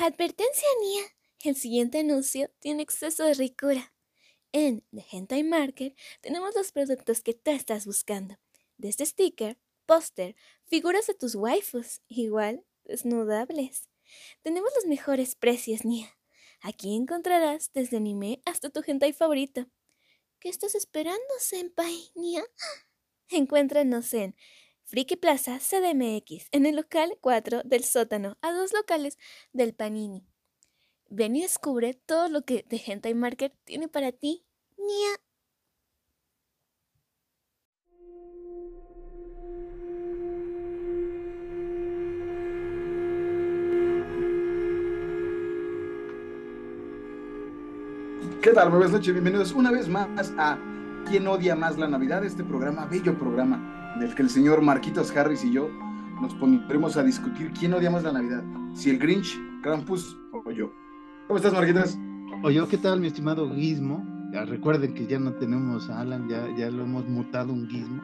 Advertencia, Nia. El siguiente anuncio tiene exceso de ricura. En The Hentai Market tenemos los productos que tú estás buscando. Desde sticker, póster, figuras de tus waifus, igual desnudables. Tenemos los mejores precios, Nia. Aquí encontrarás desde anime hasta tu hentai favorito. ¿Qué estás esperando, senpai, Nia? Encuéntranos en Friki Plaza CDMX, en el local 4 del sótano, a dos locales del Panini. Ven y descubre todo lo que The Hentai Market tiene para ti, Nia. ¿Qué tal? Buenas noches, bienvenidos una vez más a ¿Quién odia más la Navidad? Este programa, bello programa, del que el señor Marquitos Harris y yo nos pondremos a discutir quién odia más la Navidad, si el Grinch, Krampus o yo. ¿Cómo estás, Marquitos? O yo, ¿qué tal, mi estimado Gizmo? Ya recuerden que ya no tenemos a Alan, ya, ya lo hemos mutado un Gizmo.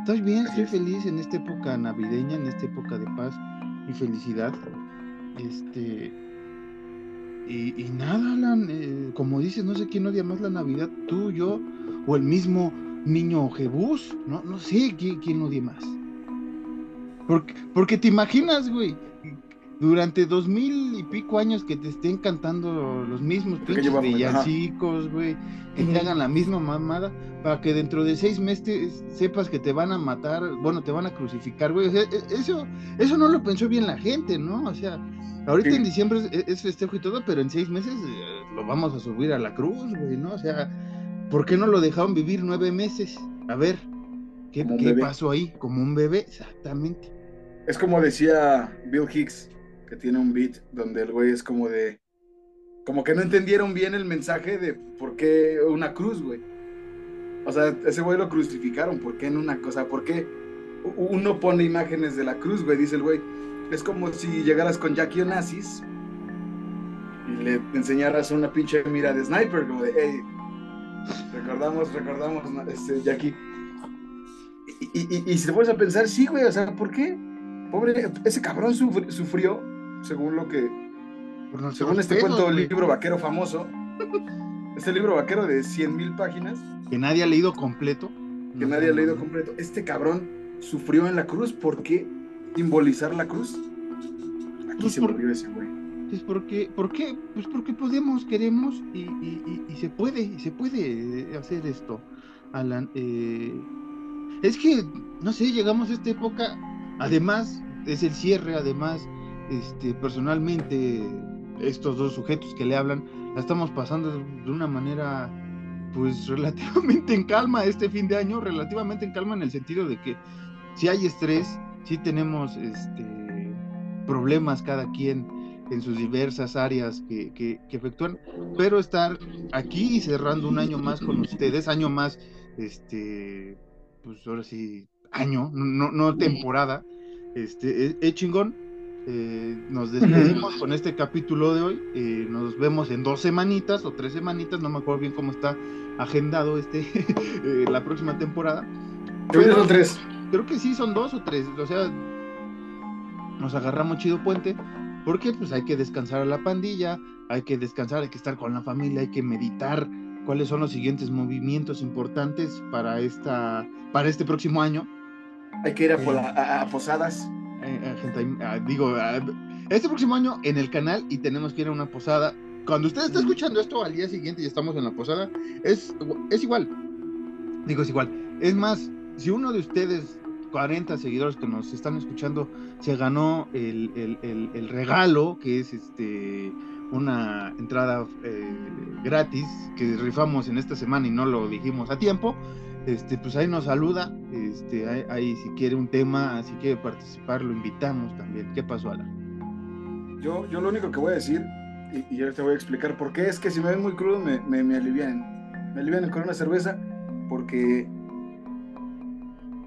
Estoy bien, estoy feliz en esta época navideña, en esta época de paz y felicidad. Este, y, y nada, Alan, eh, como dices, no sé quién odia más la Navidad, tú, yo, o el mismo niño Jebús, no, no sé quién, quién odia más. Porque, porque te imaginas, güey, durante dos mil y pico años que te estén cantando los mismos pinches villancicos, güey, que te hagan la misma mamada, para que dentro de seis meses sepas que te van a matar, bueno, te van a crucificar, güey. O sea, e- eso, eso no lo pensó bien la gente, ¿no? O sea, ahorita Sí. en diciembre es, es festejo y todo, pero en seis meses eh, lo vamos a subir a la cruz, güey, ¿no? O sea, ¿por qué no lo dejaron vivir nueve meses? A ver, ¿qué, qué pasó ahí? Como un bebé, exactamente. Es como decía Bill Hicks, que tiene un beat donde el güey es como de. Como que no entendieron bien el mensaje de por qué una cruz, güey. O sea, ese güey lo crucificaron. ¿Por qué en una cosa? ¿Por qué uno pone imágenes de la cruz, güey? Dice el güey. Es como si llegaras con Jackie Onassis y le enseñaras una pinche mira de sniper, como de, hey, recordamos, recordamos, este, Jackie. Y, y, y, y si te pones a pensar, sí, güey, o sea, ¿por qué? Pobre, ese cabrón sufri- sufrió, según lo que, según este cuento, güey, libro vaquero famoso, este libro vaquero de 100 mil páginas, Que nadie ha leído completo. que No nadie ha leído completo, este cabrón sufrió en la cruz, ¿por qué simbolizar la cruz? Aquí Pues se por- murió ese güey. Pues porque, ¿por qué? Pues porque podemos, queremos y- y se puede, y se puede eh, hacer esto, Alan. Eh, es que, no sé, llegamos a esta época, además, es el cierre, además, este, personalmente, estos dos sujetos que le hablan, la estamos pasando de una manera, pues, relativamente en calma este fin de año, relativamente en calma en el sentido de que si hay estrés, si tenemos, este, problemas cada quien en sus diversas áreas que, que, que efectúan, pero estar aquí y cerrando un año más con ustedes, año más, este, pues ahora sí, año, no, no temporada, este, es, es chingón. Eh, nos despedimos con este capítulo de hoy. eh, nos vemos en dos semanitas o tres semanitas, no me acuerdo bien cómo está agendado este eh, la próxima temporada. Yo son tres. Creo que sí, son dos o tres. O sea, nos agarramos chido puente. Porque pues hay que descansar a la pandilla, hay que descansar, hay que estar con la familia, hay que meditar cuáles son los siguientes movimientos importantes para esta para este próximo año. Hay que ir a, a posadas. Eh, eh, gente, ah, digo, ah, este próximo año en el canal y tenemos que ir a una posada. Cuando usted está escuchando esto al día siguiente y estamos en la posada, es, es igual. Digo, es igual. Es más, si uno de ustedes, 40 seguidores que nos están escuchando, se ganó el, el- el- regalo, que es este una entrada eh, gratis que rifamos en esta semana y no lo dijimos a tiempo, este, pues ahí nos saluda, este, ahí, si quiere un tema, si quiere participar, lo invitamos también. ¿Qué pasó, Alan? Yo, yo lo único que voy a decir, y, y yo te voy a explicar por qué, es que si me ven muy crudo me, me, me alivian. Me alivian con una cerveza porque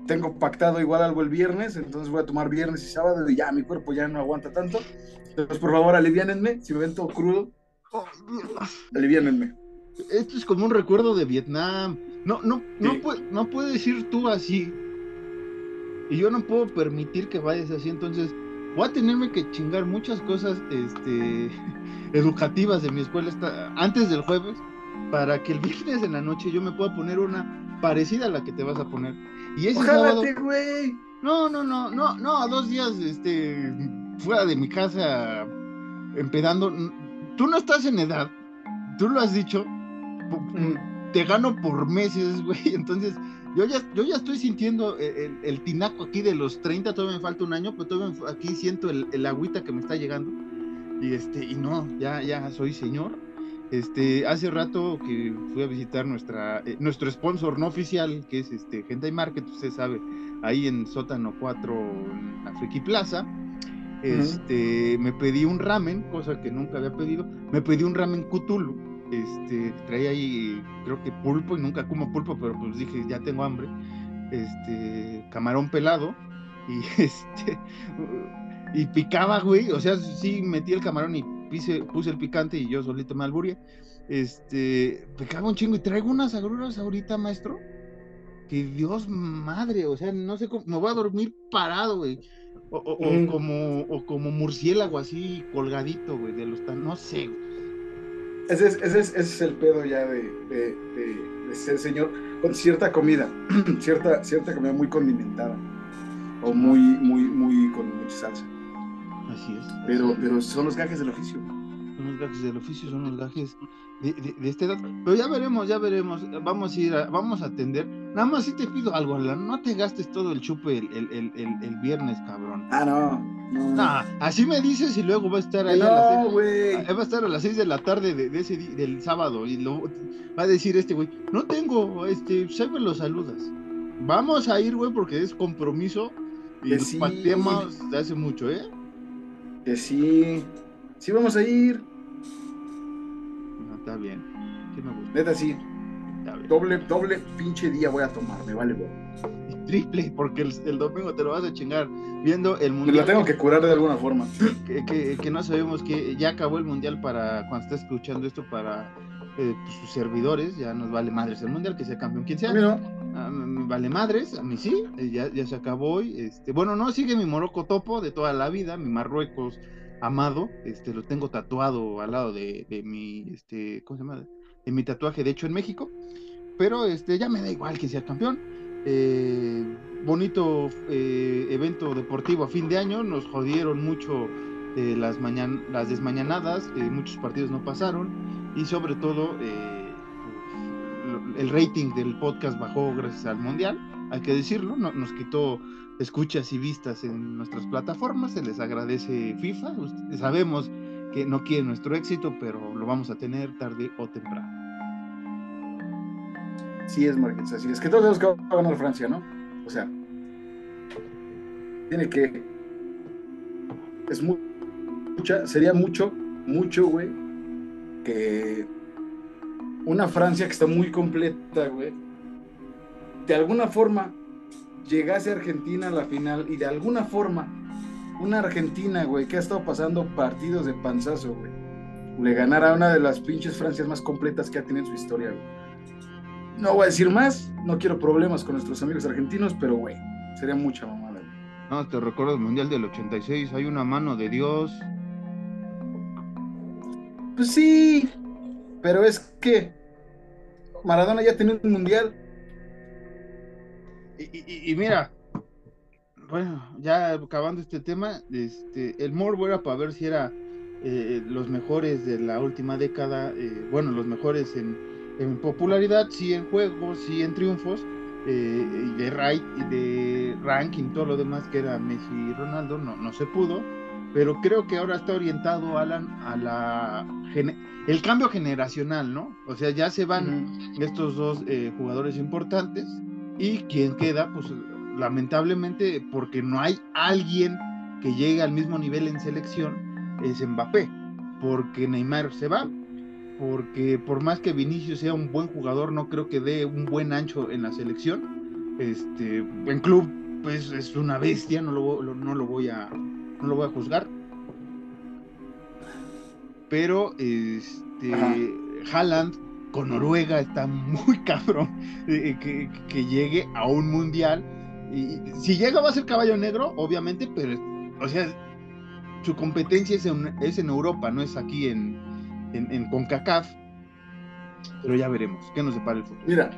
tengo pactado igual algo el viernes, entonces voy a tomar viernes y sábado y ya mi cuerpo ya no aguanta tanto. Entonces, por favor, aliviánenme. Si me ven todo crudo, aliviánenme. Esto es como un recuerdo de Vietnam. No, no, no, Sí. puede, no puedes ir tú así. Y yo no puedo permitir que vayas así. Entonces, voy a tenerme que chingar muchas cosas este, educativas de mi escuela antes del jueves para que el viernes en la noche yo me pueda poner una parecida a la que te vas a poner. Y ese sábado... güey. No, no, no, no, no, dos días este, fuera de mi casa empedando. Tú no estás en edad, tú lo has dicho, te gano por meses, güey, entonces yo ya, yo ya estoy sintiendo el, tinaco aquí de los 30, todavía me falta un año, pero todavía aquí siento el, el, agüita que me está llegando. Y este, y no, ya, ya soy señor. Este, hace rato que fui a visitar nuestra, eh, nuestro sponsor no oficial, que es este, Gentai Market, usted sabe, ahí en Sótano 4, en la Friki Plaza. Este, me pedí un ramen, cosa que nunca había pedido. Me pedí un ramen Cthulhu este, traía ahí, creo que pulpo, y nunca como pulpo, pero pues dije, ya tengo hambre. Este, camarón pelado, y este, y picaba, güey, o sea, sí metí el camarón y puse el picante y yo solito me alburía. Este, picaba un chingo y traigo unas agruras ahorita, maestro. Que Dios madre, o sea, no sé cómo, me voy a dormir parado, güey. O, mm. como, o como murciélago así colgadito, güey, de los tan, no sé, ese es, ese es, el pedo ya de, de, ser señor con cierta comida, cierta, cierta comida muy condimentada o muy, muy, muy con mucha salsa. Así es. Pero, pero son los gajes del oficio. Son los gajes del oficio, son los gajes de, de, esta edad. Pero ya veremos, ya veremos. Vamos a ir, a, vamos a atender. Nada más si te pido algo, no te gastes todo el chupe el, el, el, el viernes, cabrón. Ah, no. No, así me dices y luego va a estar ahí a las seis, va a estar a las 6 de la tarde de, ese del sábado y lo va a decir este güey, no tengo, este, siempre lo saludas. Vamos a ir, güey, porque es compromiso y que sí. de hace mucho, ¿eh? Que sí. Sí vamos a ir. No, está bien. Sí me gusta. Neta sí. Doble, doble pinche día voy a tomar, me vale, güey triple, porque el, domingo te lo vas a chingar viendo el mundial. Me lo tengo que curar de alguna forma. Que, no sabemos que ya acabó el mundial para cuando estés escuchando esto para eh, pues, sus servidores, ya nos vale madres el mundial, que sea campeón quien sea. A me vale madres, a mí sí, eh, ya, ya se acabó hoy. Este, bueno, no, sigue mi Morocco Topo de toda la vida, mi Marruecos amado, este, lo tengo tatuado al lado de, de mi, este, ¿cómo se llama? De mi tatuaje, de hecho, en México. Pero este, ya me da igual que sea campeón eh, bonito eh, evento deportivo a fin de año, nos jodieron mucho las, las desmañanadas, muchos partidos no pasaron y sobre todo el rating del podcast bajó gracias al Mundial, hay que decirlo, nos quitó escuchas y vistas en nuestras plataformas, se les agradece FIFA, sabemos que no quiere nuestro éxito, pero lo vamos a tener tarde o temprano. Sí es así es. Que todos que va a ganar Francia, ¿no? O sea, tiene que. Es mucha, sería mucho, mucho, güey, que una Francia que está muy completa, güey, de alguna forma llegase a Argentina a la final y de alguna forma una Argentina, güey, que ha estado pasando partidos de panzazo, güey, le ganara a una de las pinches Francias más completas que ha tenido en su historia, güey. No voy a decir más, no quiero problemas con nuestros amigos argentinos, pero güey, sería mucha mamada. No, te recuerdo el Mundial del 86, hay una mano de Dios. Pues sí, pero es que Maradona ya tenía un Mundial. Y, mira, bueno, ya acabando este tema, este, el Morbo era para ver si era eh, los mejores de la última década, eh, bueno, los mejores en en popularidad, sí en juegos, sí en triunfos, eh, y de, de ranking, todo lo demás que era Messi y Ronaldo, no, no se pudo, pero creo que ahora está orientado, Alan, a la el cambio generacional, ¿no? O sea, ya se van estos dos eh, jugadores importantes y quien queda, pues lamentablemente, porque no hay alguien que llegue al mismo nivel en selección, es Mbappé, porque Neymar se va, porque por más que Vinicius sea un buen jugador, no creo que dé un buen ancho en la selección. Este, en club, pues es una bestia, no lo, no lo voy a no lo voy a juzgar. Pero este Haaland con Noruega está muy cabrón eh, que, que, llegue a un mundial. Y si llega va a ser caballo negro, obviamente, pero o sea, su competencia es en, es en Europa, no es aquí en, en, en CONCACAF. Pero ya veremos, ¿qué nos depara el futuro? Mira,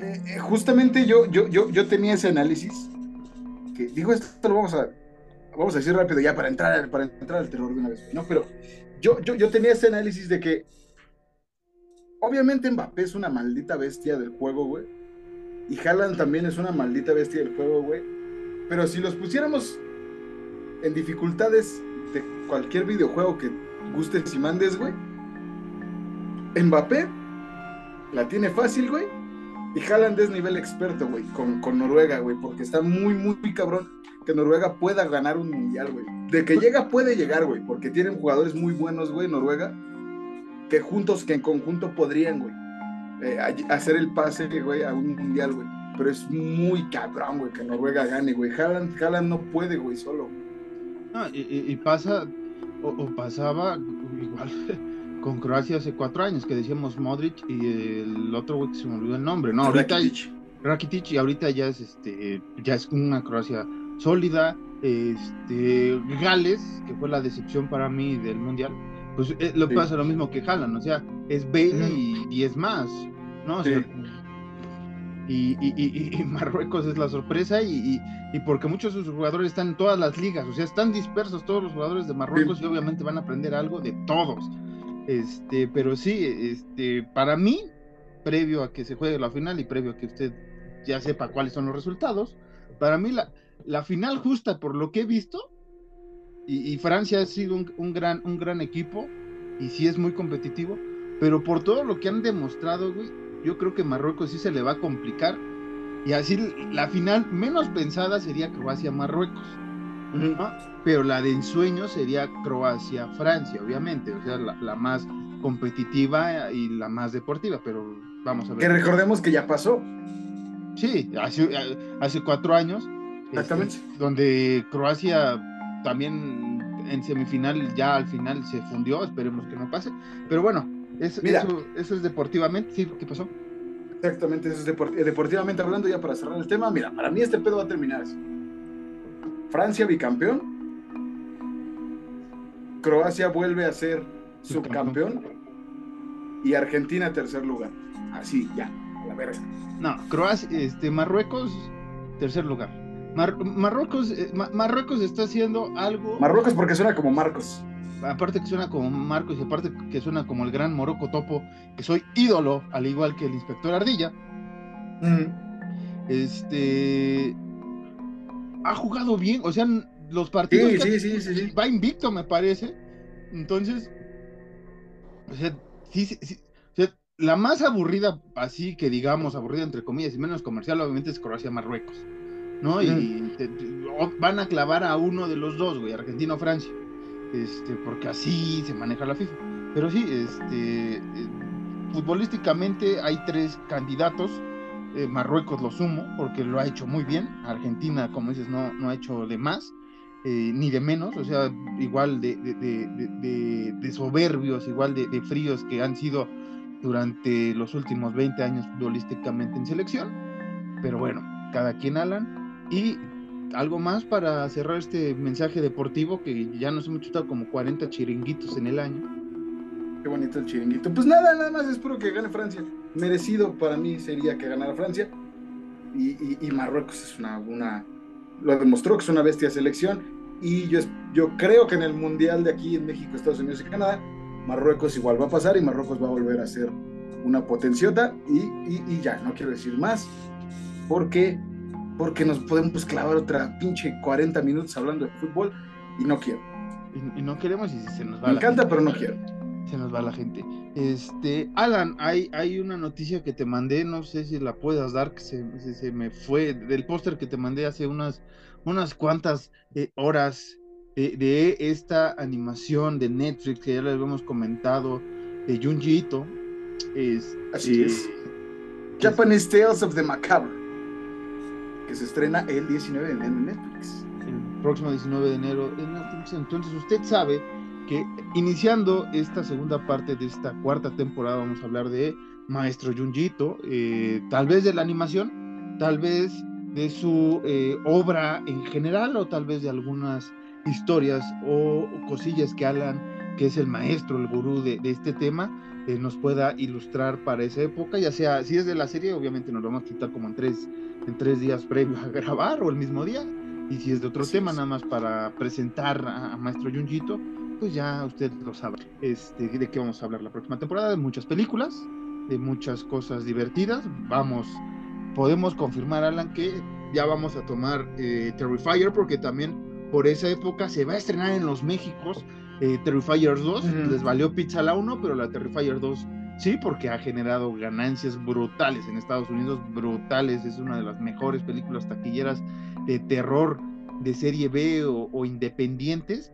eh, eh, justamente yo, yo, yo, yo tenía ese análisis, que digo, esto lo vamos a, vamos a decir rápido ya para entrar, para entrar al terror de una vez, ¿no? Pero yo, yo, yo tenía ese análisis de que, obviamente Mbappé es una maldita bestia del juego, güey, y Haaland también es una maldita bestia del juego, güey, pero si los pusiéramos en dificultades de cualquier videojuego que gustes y mandes, güey, Mbappé la tiene fácil, güey. Y Haaland es nivel experto, güey, con, con Noruega, güey, porque está muy, muy, cabrón que Noruega pueda ganar un mundial, güey. De que llega, puede llegar, güey, porque tienen jugadores muy buenos, güey, Noruega, que juntos, que en conjunto podrían, güey, eh, hacer el pase, güey, a un mundial, güey. Pero es muy cabrón, güey, que Noruega gane, güey. Haaland, Haaland no puede, güey, solo. No, y, y pasa, o pasaba igual con Croacia hace cuatro años, que decíamos Modric y el otro güey que se me olvidó el nombre, ¿no? Ahorita Rakitic. Rakitic y ahorita ya es este, ya es una Croacia sólida, este, Gales, que fue la decepción para mí del Mundial, pues eh, lo Sí. pasa lo mismo que Haaland, o sea, es Bale y, y es más, ¿no? O sea, Sí. y, y- y- y Marruecos es la sorpresa y porque muchos de sus jugadores están en todas las ligas, o sea, están dispersos todos los jugadores de Marruecos y obviamente van a aprender algo de todos. Este, pero sí, este, para mí, previo a que se juegue la final y previo a que usted ya sepa cuáles son los resultados, para mí la, la final justa por lo que he visto, y, y Francia ha sido un, un gran, un gran equipo, y sí es muy competitivo, pero por todo lo que han demostrado, güey, yo creo que Marruecos sí se le va a complicar, y así la final menos pensada sería Croacia-Marruecos. ¿No? Pero la de ensueño sería Croacia-Francia, obviamente, o sea, la, la más competitiva y la más deportiva, pero vamos a Que ver. recordemos que ya pasó. Sí, hace, hace cuatro años, este, Exactamente. donde Croacia también en semifinal, ya al final se fundió, esperemos que no pase, pero bueno, es- Mira. eso, eso es deportivamente, sí, ¿qué pasó? Exactamente, eso es deport- eh, deportivamente hablando, ya para cerrar el tema. Mira, para mí este pedo va a terminar así. Francia bicampeón. Croacia vuelve a ser subcampeón. Y Argentina tercer lugar. Así, ya, a la verga. No, Croacia, este, Marruecos, tercer lugar. Mar- Marruecos, eh, Ma- Marruecos está haciendo algo. Marruecos porque suena como Marcos. aparte que suena como Marcos y aparte que suena como el gran Morocco Topo, que soy ídolo, al igual que el inspector Ardilla, este ha jugado bien, o sea, los partidos Sí, que- sí, sí, va invicto, me parece. Entonces, o sea, sí, sí, sí, o sea, la más aburrida, así que digamos, aburrida entre comillas y menos comercial, obviamente es Croacia-Marruecos, ¿no? Y te- van a clavar a uno de los dos, güey, Argentina o Francia, este, porque así se maneja la FIFA. Pero sí, este, eh, futbolísticamente hay tres candidatos. Eh, Marruecos lo sumo porque lo ha hecho muy bien. Argentina, como dices, no, no ha hecho de más eh, ni de menos, o sea, igual de, soberbios, igual de, de fríos que han sido durante los últimos 20 años futbolísticamente en selección. Pero bueno, cada quien Alan. Y algo más para cerrar este mensaje deportivo que ya nos hemos chutado como 40 chiringuitos en el año. Qué bonito el chiringuito. Pues nada, nada más espero que gane Francia. Merecido para mí sería que ganara Francia. Y, y- y Marruecos es una, una. Lo demostró que es una bestia selección. Y yo, yo creo que en el Mundial de aquí en México, Estados Unidos y Canadá, Marruecos igual va a pasar y Marruecos va a volver a ser una potenciota. Y, y- y ya, no quiero decir más. Porque, porque nos podemos clavar otra pinche 40 minutos hablando de fútbol. Y no quiero. Y, no queremos y se nos va Me encanta, pero no quiero. Se nos va la gente. Este, Alan, hay, hay una noticia que te mandé, no sé si la puedas dar, que se, se- se me fue, del póster que te mandé hace unas, unas cuantas eh, horas de, de esta animación de Netflix que ya les habíamos comentado, de Junji Ito. Es, Así eh, es. Japanese Tales of the Macabre, que se estrena el 19 de enero en Netflix. el próximo 19 de enero en Netflix. Entonces usted sabe que iniciando esta segunda parte de esta cuarta temporada vamos a hablar de Maestro Junjito, eh, tal vez de la animación, tal vez de su eh, obra en general o tal vez de algunas historias o cosillas que Alan, que es el maestro, el gurú de, este tema, eh, nos pueda ilustrar para esa época, ya sea, si es de la serie, obviamente nos lo vamos a quitar como en tres, en tres días previos a grabar o el mismo día, y si es de otro tema, nada más para presentar a, Maestro Junjito, pues ya usted lo sabe. Este, de qué vamos a hablar la próxima temporada, de muchas películas, de muchas cosas divertidas. Vamos, podemos confirmar, Alan, que ya vamos a tomar eh, Terrifier, porque también por esa época se va a estrenar en los Méxicos eh, Terrifier 2. Les valió pizza la 1, pero la Terrifier 2 sí, porque ha generado ganancias brutales en Estados Unidos, brutales. Es una de las mejores películas taquilleras de terror de serie B o, independientes,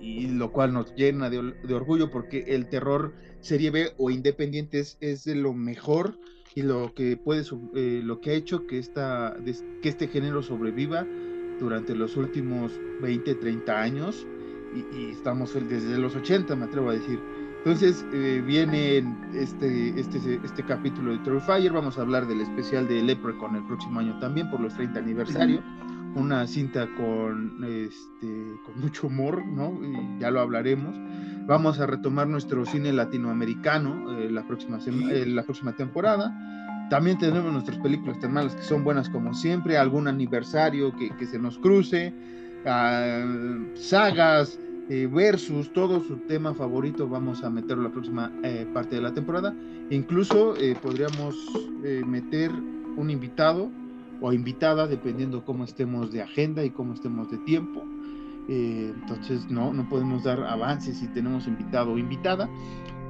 y lo cual nos llena de, orgullo porque el terror serie B o independientes es de lo mejor y lo que puede eh, lo que ha hecho que esta que este género sobreviva durante los últimos 20 30 años y, estamos desde los 80 me atrevo a decir. Entonces eh, viene este, este, este capítulo de Terrifier, vamos a hablar del especial de Leprechaun el próximo año también por los 30 aniversario, una cinta con, este, con mucho humor, ¿no? ya lo hablaremos. Vamos a retomar nuestro cine latinoamericano eh, la, próxima eh, la próxima temporada. También tenemos nuestras películas termales que son buenas como siempre, algún aniversario que, que se nos cruce, ah, sagas, eh, versus todo su tema favorito vamos a meterlo la próxima eh, parte de la temporada. Incluso eh, podríamos meter un invitado o invitada dependiendo cómo estemos de agenda y cómo estemos de tiempo. entonces no, no podemos dar avances si tenemos invitado o invitada,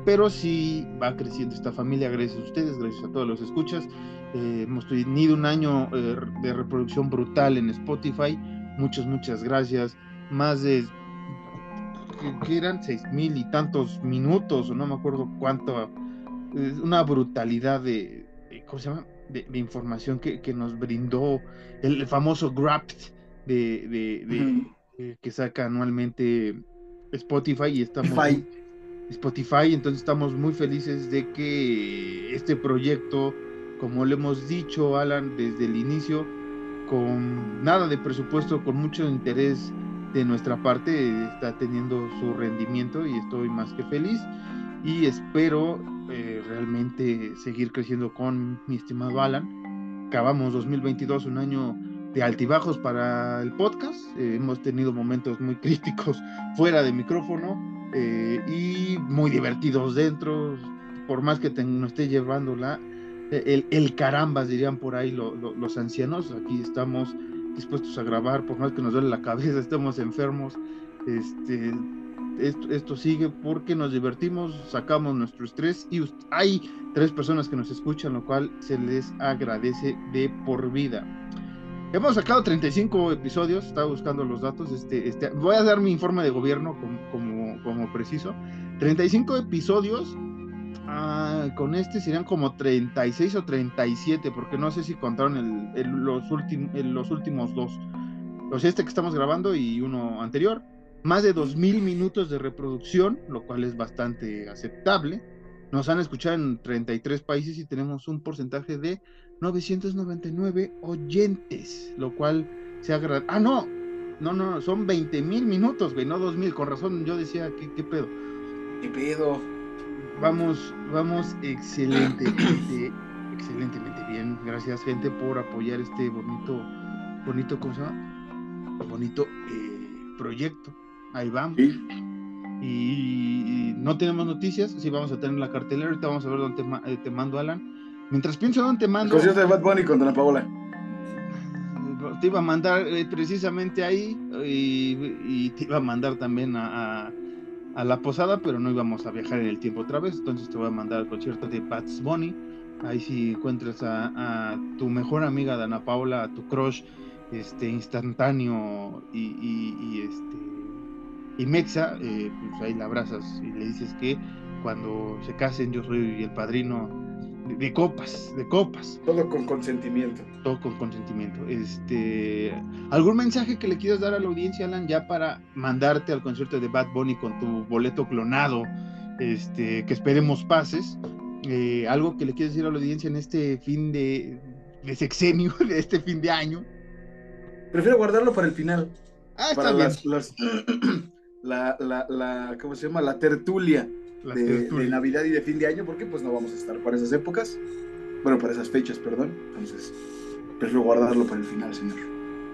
pero sí va creciendo esta familia gracias a ustedes, gracias a todos los escuchas. hemos tenido un año de reproducción brutal en Spotify. Muchas, muchas gracias. Más de que, eran seis mil y tantos minutos, o no me acuerdo cuánto, una brutalidad de, ¿cómo se llama? De, información que, nos brindó el, famoso Grapt de, que saca anualmente Spotify y estamos Spotify. Spotify, entonces estamos muy felices de que este proyecto, como le hemos dicho Alan desde el inicio, con nada de presupuesto, con mucho interés de nuestra parte está teniendo su rendimiento y estoy más que feliz y espero eh, realmente seguir creciendo con mi estimado Alan. Acabamos 2022 un año de altibajos para el podcast, eh, hemos tenido momentos muy críticos fuera de micrófono eh, y muy divertidos dentro, por más que nos esté llevando la, el, el carambas dirían por ahí los ancianos, aquí estamos dispuestos a grabar, por más que nos duele la cabeza, estemos enfermos, este, esto, sigue porque nos divertimos, sacamos nuestro estrés y hay tres personas que nos escuchan, lo cual se les agradece de por vida. Hemos sacado 35 episodios, estaba buscando los datos, este, este, voy a dar mi informe de gobierno como, como, como preciso. 35 episodios Ah, con este serían como 36 o 37, porque no sé si contaron los, los últimos dos. Los este que estamos grabando y uno anterior. Más de 2.000 minutos de reproducción, lo cual es bastante aceptable. Nos han escuchado en 33 países y tenemos un porcentaje de 999 oyentes, lo cual se agrada. Ah, no, no, no, son 20.000 minutos, güey, no 2.000. Con razón, yo decía, ¿qué, qué pedo? ¿Qué pedo? Vamos, vamos excelentemente, excelentemente bien. Gracias, gente, por apoyar este bonito, bonito, ¿cómo se llama? Bonito eh, proyecto. Ahí vamos. Y, no tenemos noticias, sí vamos a tener la cartelera, ahorita vamos a ver dónde te, eh, te mando, Alan. Mientras pienso dónde te mando... El de Bad Bunny contra la Paola. Te iba a mandar eh, precisamente ahí y, te iba a mandar también a a la posada, pero no íbamos a viajar en el tiempo otra vez, entonces te voy a mandar al concierto de Bats Bunny. Ahí si encuentras a, tu mejor amiga Dana Paula, a tu crush este instantáneo y, este y Mexa, eh, pues ahí la abrazas y le dices que cuando se casen yo soy el padrino de, copas, de copas. Todo con consentimiento. Todo con consentimiento. Este, ¿Algún mensaje que le quieras dar a la audiencia, Alan, ya para mandarte al concierto de Bad Bunny con tu boleto clonado, este, que esperemos pases? Eh, ¿Algo que le quieras decir a la audiencia en este fin de, de sexenio, de este fin de año? Prefiero guardarlo para el final. Ah, está para bien. las- la, la, la, ¿cómo se llama? La tertulia La de, tertulia. de Navidad y de fin de año, porque pues no vamos a estar para esas épocas. Bueno, para esas fechas, perdón. Entonces, prefiero guardarlo para el final, señor.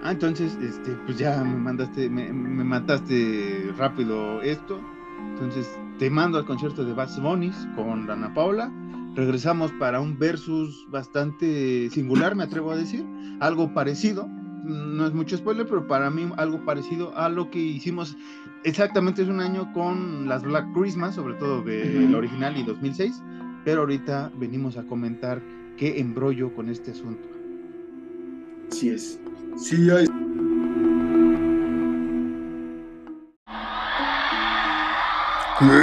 Ah, entonces, este, pues ya me mandaste, me, me mataste rápido esto. Entonces, te mando al concierto de Bad Bunny con Dana Paula. Regresamos para un versus bastante singular, me atrevo a decir. Algo parecido. No es mucho spoiler, pero para mí algo parecido a lo que hicimos exactamente hace un año con las Black Christmas, sobre todo del Ujú. original y 2006. Pero ahorita venimos a comentar qué embrollo con este asunto. Así es. Sí, hay.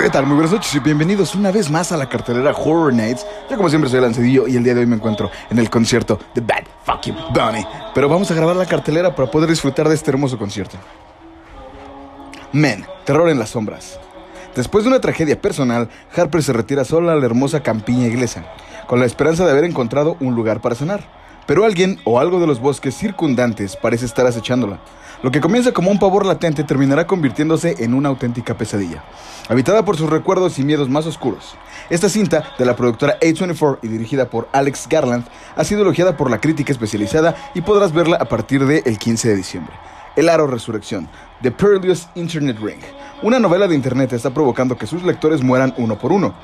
¿Qué tal? Muy buenas noches y bienvenidos una vez más a la cartelera Horror Nights. Yo como siempre soy Lancedillo y el día de hoy me encuentro en el concierto de Bad Fucking Bunny. Pero vamos a grabar la cartelera para poder disfrutar de este hermoso concierto. Men, terror en las sombras. Después de una tragedia personal, Harper se retira sola a la hermosa campiña inglesa, con la esperanza de haber encontrado un lugar para cenar. Pero alguien o algo de los bosques circundantes parece estar acechándola. Lo que comienza como un pavor latente terminará convirtiéndose en una auténtica pesadilla, habitada por sus recuerdos y miedos más oscuros. Esta cinta, de la productora A24 y dirigida por Alex Garland, ha sido elogiada por la crítica especializada y podrás verla a partir del 15 de diciembre. El Aro Resurrección, The Perilous Internet Ring. Una novela de internet está provocando que sus lectores mueran uno por uno.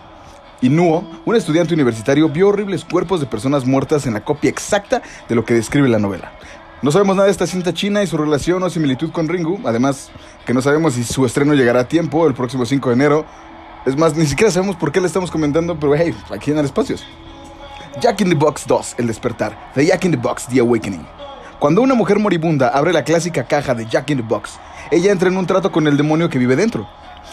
Y Nuo, un estudiante universitario, vio horribles cuerpos de personas muertas en la copia exacta de lo que describe la novela. No sabemos nada de esta cinta china y su relación o similitud con Ringu, además que no sabemos si su estreno llegará a tiempo el próximo 5 de enero. Es más, ni siquiera sabemos por qué le estamos comentando, pero hey, aquí en el espacios. Jack in the Box 2, El despertar, The Jack in the Box, The Awakening. Cuando una mujer moribunda abre la clásica caja de Jack in the Box, ella entra en un trato con el demonio que vive dentro,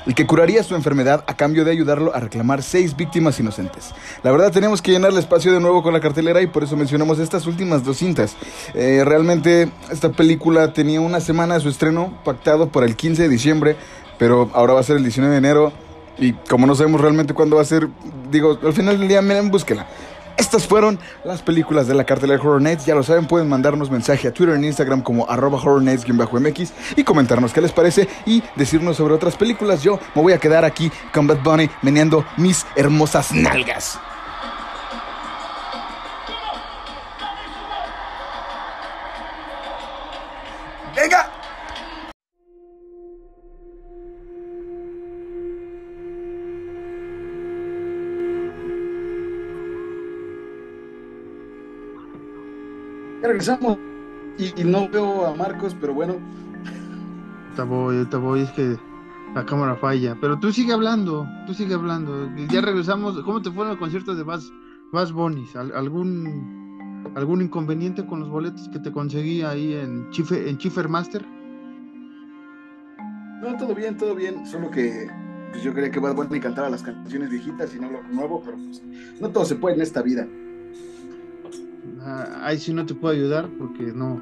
y que curaría su enfermedad a cambio de ayudarlo a reclamar seis víctimas inocentes. La verdad tenemos que llenar el espacio de nuevo con la cartelera y por eso mencionamos estas últimas dos cintas. Eh, realmente esta película tenía una semana de su estreno pactado para el 15 de diciembre, pero ahora va a ser el 19 de enero y como no sabemos realmente cuándo va a ser, digo, al final del día, miren, búsquela. Estas fueron las películas de la cartelera Horror Nights. Ya lo saben, pueden mandarnos mensaje a Twitter e Instagram como arroba Horror Nights-mx y comentarnos qué les parece y decirnos sobre otras películas. Yo me voy a quedar aquí con Bad Bunny meneando mis hermosas nalgas. ¡Venga! Regresamos. Y, y no veo a Marcos, pero bueno. Ahorita voy, ahorita voy, es que la cámara falla. Pero tú sigue hablando, tú sigue hablando. Ya regresamos. ¿Cómo te fueron los conciertos de Bass, Bass? ¿Al- ¿Algún, ¿Algún inconveniente con los boletos que te conseguí ahí en Chife, en Chifer Master? No, todo bien, todo bien. Solo que pues, yo quería que Bad Bunny cantara las canciones viejitas y no lo nuevo, pero pues, no todo se puede en esta vida. Ah, ahí sí no te puedo ayudar porque no,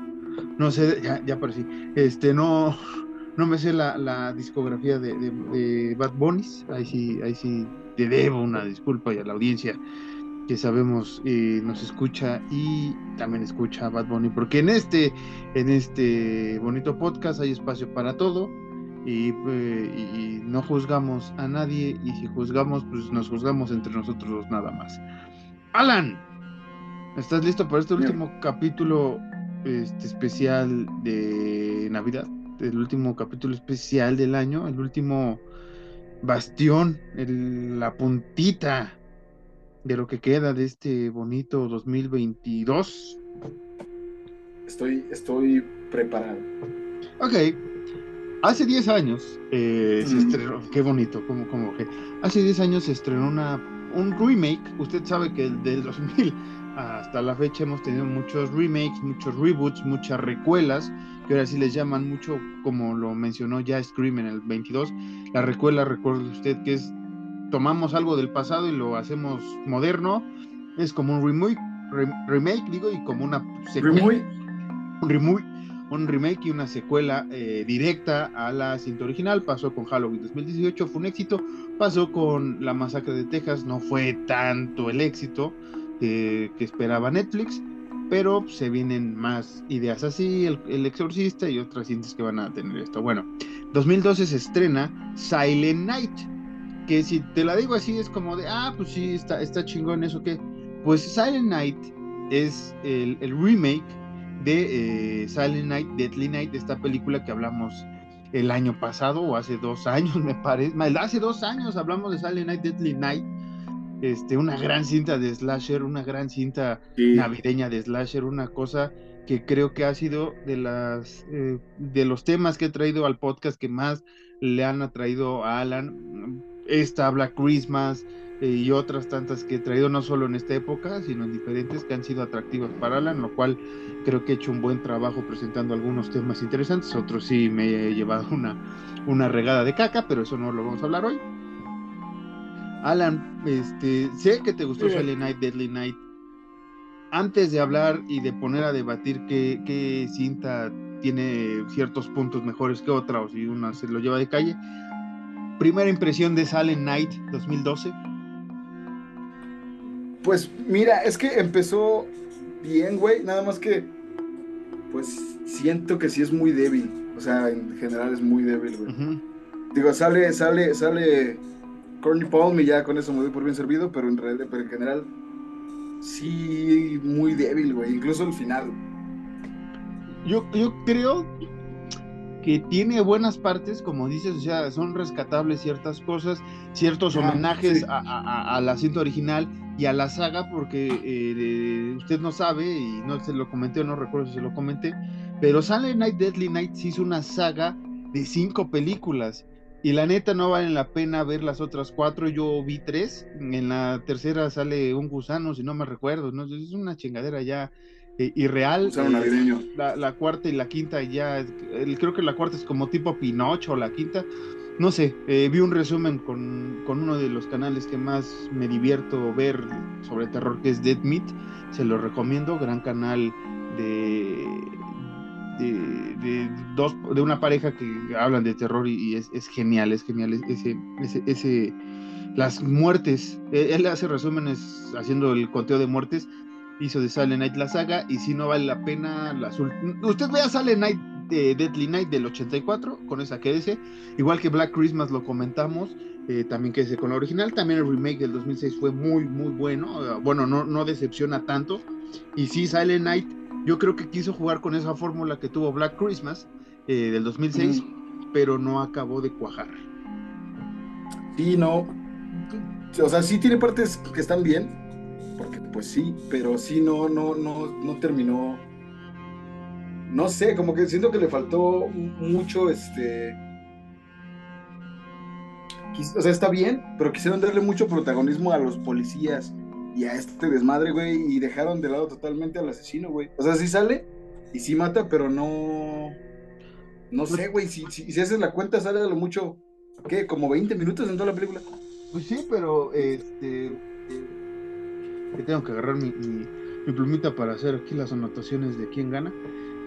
no sé, ya, ya aparecí. Este, no, no me sé la, discografía de, Bad Bunnies. Ahí sí, ahí sí te debo una disculpa y a la audiencia que sabemos eh, nos escucha y también escucha a Bad Bunny, porque en este, en este bonito podcast hay espacio para todo y, eh, no juzgamos a nadie y si juzgamos, pues nos juzgamos entre nosotros nada más. Alan, ¿estás listo para este último capítulo este, especial de Navidad? El último capítulo especial del año, el último bastión, el- la puntita de lo que queda de este bonito 2022. Estoy, estoy preparado. Ok, hace 10 años eh, se estrenó, qué bonito, como, como que hace 10 años se estrenó una, un remake, usted sabe que del 2000 hasta la fecha hemos tenido muchos remakes, muchos reboots, muchas recuelas, que ahora sí les llaman mucho, como lo mencionó ya Scream en el 22, la recuela, recuerde usted que es, tomamos algo del pasado y lo hacemos moderno, es como un remake, rem- remake digo, y como una secuela Muy, un remake, un remake y una secuela eh, directa a la cinta original. Pasó con Halloween 2018, fue un éxito. Pasó con La Masacre de Texas, no fue tanto el éxito que esperaba Netflix. pero se vienen más ideas así, el, el, Exorcista y otras cintas que van a tener esto. Bueno, 2012 se estrena Silent Night, que si te la digo así es como de, ah, pues sí, está, está chingón eso que, pues Silent Night es el, el remake de eh, Silent Night, Deadly Night, de esta película que hablamos el año pasado o hace dos años, me parece, hace dos años hablamos de Silent Night, Deadly Night, este, una gran cinta de slasher, una gran cinta navideña de slasher, una cosa que creo que ha sido de las eh, de los temas que he traído al podcast que más le han atraído a Alan. Esta Black Christmas eh, y otras tantas que he traído no solo en esta época, sino en diferentes que han sido atractivas para Alan, lo cual creo que he hecho un buen trabajo presentando algunos temas interesantes. Otros sí me he llevado una, una regada de caca, pero eso no lo vamos a hablar hoy. Alan, este, sé que te gustó Silent Night, Deadly Night. Antes de hablar y de poner a debatir qué, qué cinta tiene ciertos puntos mejores que otra, o si una se lo lleva de calle, primera impresión de Silent Night 2012. Pues mira, es que empezó bien, güey, nada más que, pues siento que sí es muy débil, o sea, en general es muy débil, güey. Digo, sale, sale, sale Corny Palm y ya con eso me doy por bien servido, pero en realidad, pero en general, sí, muy débil, güey. Incluso el final. Yo, yo creo que tiene buenas partes, como dices, o sea, son rescatables ciertas cosas, ciertos homenajes a, la cinta original y a la saga, porque eh, usted no sabe, y no se lo comenté o no recuerdo si se lo comenté, pero Silent Night Deadly Night se hizo una saga de cinco películas y la neta no vale la pena ver las otras cuatro. Yo vi tres. En la tercera sale un gusano, si no me recuerdo. ¿no? Es una chingadera ya eh, irreal. Eh, la, la, cuarta y la quinta ya. creo que la cuarta es como tipo Pinocho, la quinta. No sé, eh, vi un resumen con, con, uno de los canales que más me divierto ver sobre terror, que es Dead Meat. Se lo recomiendo, gran canal de, de, dos, de una pareja que hablan de terror y, es, genial, es genial ese, ese, ese, las muertes, e, él, hace resúmenes haciendo el conteo de muertes, hizo de Silent Night la saga y si no vale la pena, las usted vea Silent Night de Deadly Night del 84, con esa que dice, igual que Black Christmas lo comentamos, eh, también quédese con la original, también el remake del 2006 fue muy, muy bueno, bueno, no, no decepciona tanto, y sí, Silent Night yo creo que quiso jugar con esa fórmula que tuvo Black Christmas eh, del 2006, pero no acabó de cuajar. Sí, no. O sea, sí tiene partes que están bien, porque pues sí, pero sí no, no, no, no terminó. No sé, como que siento que le faltó mucho, este. O sea, está bien, pero quisieron darle mucho protagonismo a los policías y a este desmadre, güey, y dejaron de lado totalmente al asesino, güey. O sea, sí sale y sí mata, pero no. No sé, güey, si, si, haces la cuenta, sale de lo mucho, ¿qué? Como 20 minutos en toda la película. Pues sí, pero este. tengo que agarrar mi, mi, plumita para hacer aquí las anotaciones de quién gana.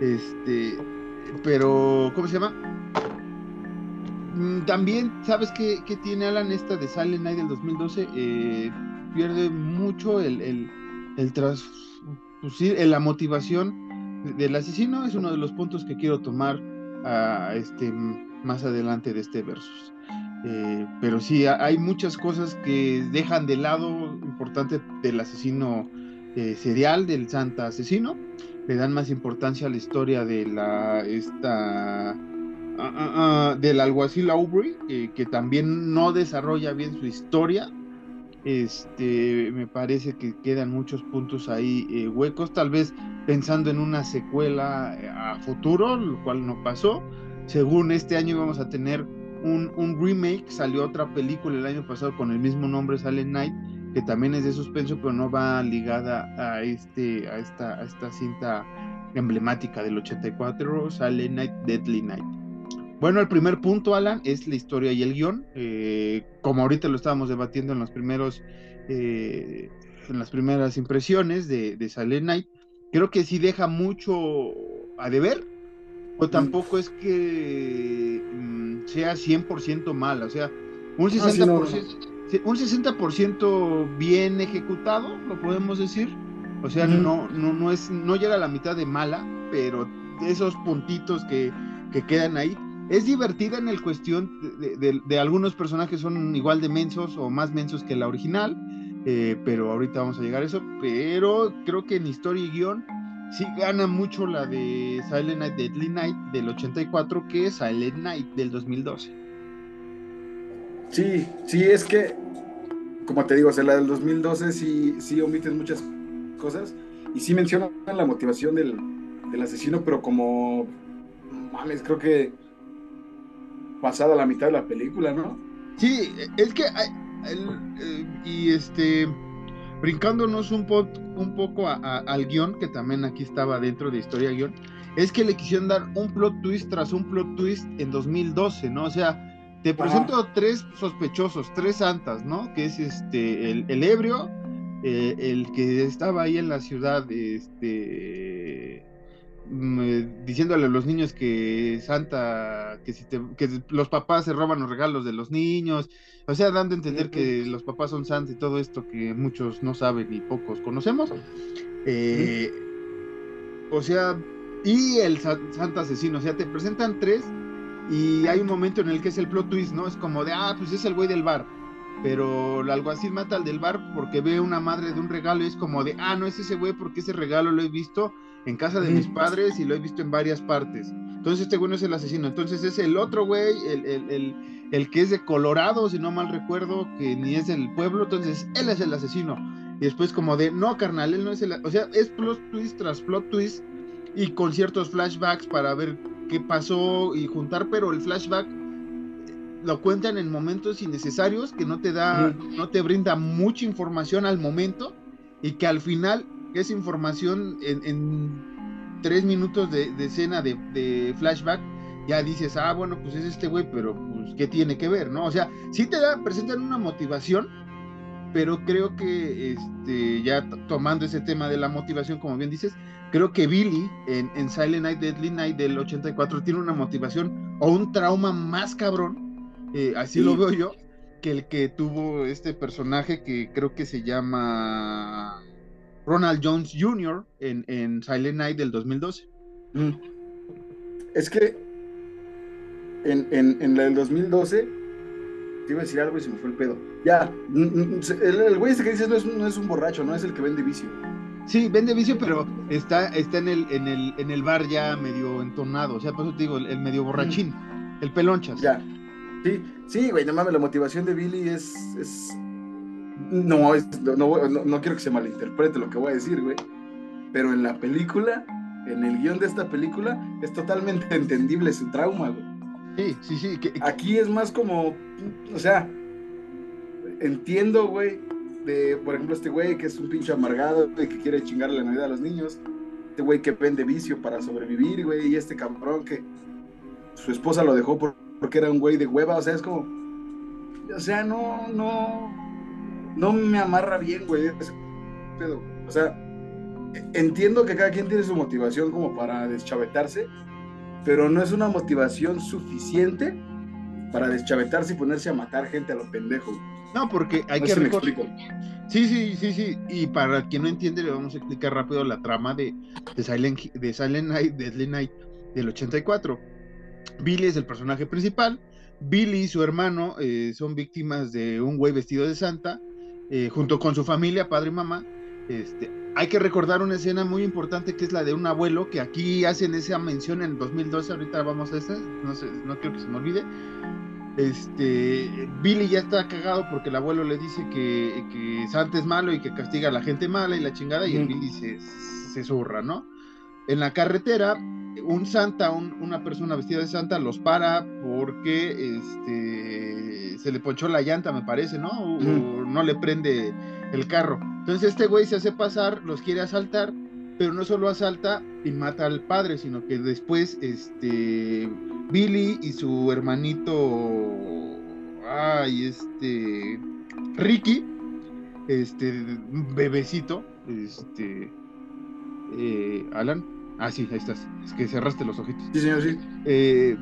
Este. Pero, ¿cómo se llama? Mm, también, ¿sabes qué, qué tiene Alan esta de Silent Night del 2012? Eh pierde mucho el, el, el tras, pues la motivación del asesino es uno de los puntos que quiero tomar a este más adelante de este versus. Eh, pero sí, hay muchas cosas que dejan de lado importante del asesino eh, serial, del santa asesino. Le dan más importancia a la historia de la esta ah, ah, ah, del alguacil Aubrey, que también no desarrolla bien su historia este, me parece que quedan muchos puntos ahí eh, huecos, tal vez pensando en una secuela eh, a futuro, lo cual no pasó. Según este año vamos a tener un, remake, salió otra película el año pasado con el mismo nombre, Silent Night, que también es de suspenso, pero no va ligada a, este, esta cinta emblemática del 84, Silent Night, Deadly Night. Bueno, el primer punto, Alan, es la historia y el guion. Eh, como ahorita lo estábamos debatiendo en los primeros, eh, en las primeras impresiones de, de Silent Night, creo que sí deja mucho a deber, o mm. tampoco es que mm, sea 100% mala, o sea, un 60%, ah, un 60 bien ejecutado, lo podemos decir, O sea, no, no, no es, no llega a la mitad de mala, pero esos puntitos que, que quedan ahí. Es divertida en el cuestión de, algunos personajes son igual de mensos o más mensos que la original, eh, pero ahorita vamos a llegar a eso. Pero creo que en historia y guion sí gana mucho la de Silent Night, Deadly Night del 84 que Silent Night del 2012. Sí, sí, es que, como te digo, o la del 2012 sí, sí omiten muchas cosas y sí mencionan la motivación del, del asesino, pero como, mames, creo que pasada la mitad de la película, ¿no? Sí, es que y este brincándonos un, po- un poco a- a- al guion, que también aquí estaba dentro de historia guion, es que le quisieron dar un plot twist tras un plot twist en 2012, ¿no? O sea, te Ajá. presento tres sospechosos, tres santas, ¿no? Que es este el, el ebrio, eh, el que estaba ahí en la ciudad, este diciéndole a los niños que Santa, que si te- que los papás se roban los regalos de los niños, o sea, dando a entender que los papás son santos y todo esto que muchos no saben y pocos conocemos. Eh, O sea, y el sa- santo asesino, o sea, te presentan tres y hay un momento en el que es el plot twist, ¿no? Es como de, ah, pues es el güey del bar. Pero el alguacil mata al del bar porque ve una madre de un regalo y es como de, ah, no es ese güey porque ese regalo lo he visto en casa de mis padres y lo he visto en varias partes. Entonces este güey no es el asesino, entonces es el otro güey, el, el, el, el que es de Colorado, si no mal recuerdo, que ni es del pueblo, entonces él es el asesino. Y después como de, no, carnal, él no es el... O sea, es plot twist tras plot twist y con ciertos flashbacks para ver qué pasó y juntar, pero el flashback lo cuentan en momentos innecesarios que no te da, no te brinda mucha información al momento y que al final esa información en, en tres minutos de, de escena de, de flashback ya dices, ah, bueno, pues es este güey, pero pues, ¿qué tiene que ver, no? O sea, sí te da, presentan una motivación, pero creo que, este, ya tomando ese tema de la motivación, como bien dices, creo que Billy en, en Silent Night, Deadly Night del 84 tiene una motivación o un trauma más cabrón, eh, así Sí. lo veo yo, que el que tuvo este personaje que creo que se llama Ronald Jones Jr. en, en Silent Night del 2012. Mm. Es que en, en, en la del 2012 te iba a decir algo y se me fue el pedo. Ya, mm, mm, el, el güey este que dices no es, un- no es un borracho, no es el que vende vicio. Sí, vende vicio, pero está, está en, el, en, el, en el bar ya medio entonado. O sea, por eso te digo, el, el medio borrachín, el pelonchas. Ya. Sí, sí, güey, no mames, la motivación de Billy es. es... No, es- no, no, no- quiero que se malinterprete lo que voy a decir, güey. Pero en la película, en el guion de esta película, es totalmente entendible su trauma, güey. Sí, sí, sí. que- que- Aquí es más como, o sea, entiendo, güey, de, por ejemplo, este güey que es un pinche amargado y que quiere chingarle la Navidad a los niños, este güey que vende vicio para sobrevivir, güey, y este cabrón que su esposa lo dejó por- porque era un güey de hueva, o sea, es como, o sea, no, no, no me amarra bien, güey, ese pedo. O sea, entiendo que cada quien tiene su motivación como para deschavetarse, pero no es una motivación suficiente para deschavetarse y ponerse a matar gente a lo pendejo. no, porque hay no que me explico. Sí, sí, sí, sí. Y para quien no entiende, le vamos a explicar rápido la trama de, de, Silent, de Silent Night, Deadly Night del 84. Billy es el personaje principal. Billy y su hermano eh, son víctimas de un güey vestido de santa, eh, junto con su familia, padre y mamá. Este, hay que recordar una escena muy importante que es la de un abuelo, que aquí hacen esa mención en 2012, ahorita vamos a esa, no, sé, no quiero que se me olvide. Este, Billy ya está cagado porque el abuelo le dice que, que Santa es malo y que castiga a la gente mala y la chingada, y el. Billy se, se zurra, ¿no? En la carretera, un Santa, un- una persona vestida de Santa, los para porque este, se le ponchó la llanta, me parece, ¿no? O, o no le prende el carro. Entonces este güey se hace pasar, los quiere asaltar, pero no solo asalta y mata al padre, sino que después este Billy y su hermanito ay, este Ricky, este bebecito, este eh, Alan, ah sí, ahí estás, es que cerraste los ojitos. Sí, señor, sí. Eh,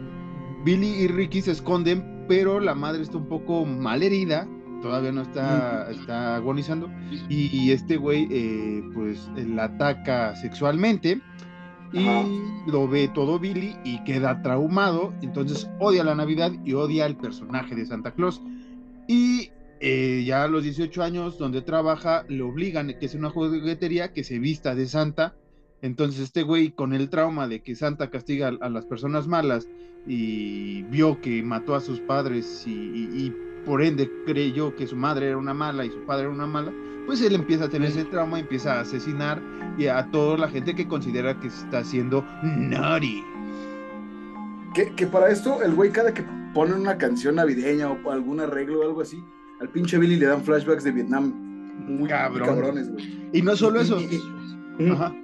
Billy y Ricky se esconden, pero la madre está un poco mal herida todavía no está, está agonizando, y, este güey, eh, pues, la ataca sexualmente, y lo ve todo Billy y queda traumado, entonces odia la Navidad y odia el personaje de Santa Claus. Y eh, ya a los 18 años, donde trabaja, le obligan, que es una juguetería, que se vista de Santa. Entonces este güey, con el trauma de que Santa castiga a, las personas malas y vio que mató a sus padres y por ende creyó que su madre era una mala y su padre era una mala, pues él empieza a tener ese trauma, empieza a asesinar y a toda la gente que considera que está haciendo naughty. Que, que para esto, el güey cada que pone una canción navideña o algún arreglo o algo así, al pinche Billy le dan flashbacks de Vietnam muy cabrones, güey. Y no solo eso. Ajá.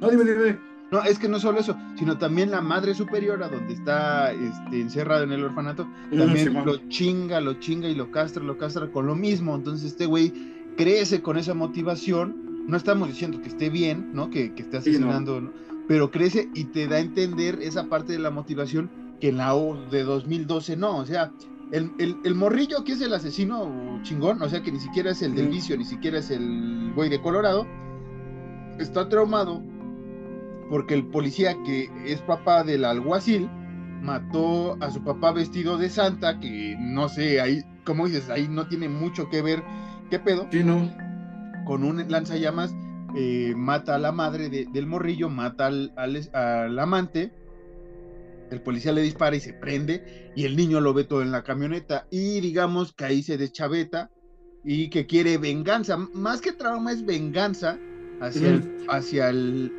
No, dime, dime. No, es que no solo eso, sino también la madre superiora, donde está este, encerrado en el orfanato, también lo chinga, lo chinga y lo castra, lo castra con lo mismo. Entonces este güey crece con esa motivación. No estamos diciendo que esté bien, ¿no? Que, que esté asesinando, pero crece y te da a entender esa parte de la motivación que en la O de 2012 no. O sea, el, el, morrillo que es el asesino chingón, o sea, que ni siquiera es el del vicio, ni siquiera es el güey de Colorado, está traumado porque el policía que es papá del alguacil mató a su papá vestido de santa, que no sé, ahí, como dices, ahí no tiene mucho que ver, ¿qué pedo? Sí, no. Con un lanzallamas, eh, mata a la madre del morrillo, mata al, al, amante, el policía le dispara y se prende, y el niño lo ve todo en la camioneta, y digamos que ahí se deschaveta y que quiere venganza, más que trauma es venganza, hacia, el, hacia el,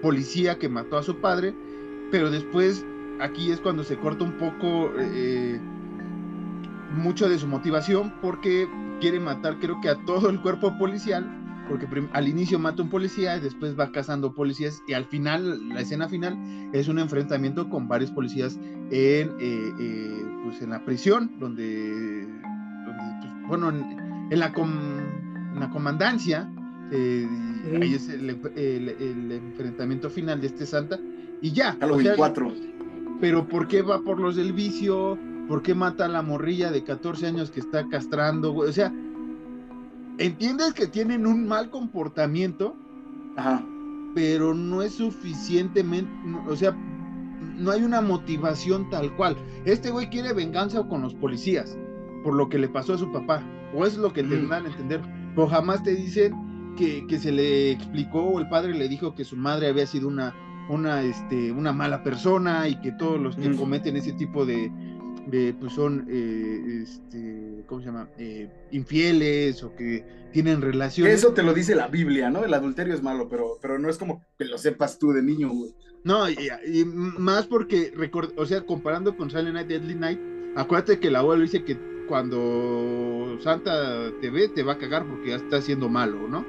policía que mató a su padre, pero después aquí es cuando se corta un poco eh, mucho de su motivación porque quiere matar creo que a todo el cuerpo policial, porque al inicio mata un policía y después va cazando policías y al final, la escena final es un enfrentamiento con varios policías en, eh, eh, pues en la prisión, donde, pues, bueno, en, la en la comandancia, eh, ahí es el, enfrentamiento final de este Santa. Y ya. Pero ¿por qué va por los del vicio? ¿Por qué mata a la morrilla de 14 años que está castrando? O sea, entiendes que tienen un mal comportamiento, pero no es suficientemente, o sea, no hay una motivación tal cual. Este güey quiere venganza con los policías por lo que le pasó a su papá, o es lo que te dan a entender, pero jamás te dicen que, se le explicó o el padre le dijo que su madre había sido una, una, este, una mala persona y que todos los que cometen ese tipo de, pues son, eh, este, ¿cómo se llama? Eh, infieles o que tienen relaciones. Eso te lo dice la Biblia, ¿no? El adulterio es malo, pero, pero no es como que lo sepas tú de niño, güey. No, y, más porque, o sea, comparando con Silent Night, Deadly Night, acuérdate que la abuelo dice que cuando Santa te ve, te va a cagar porque ya está haciendo malo, ¿no?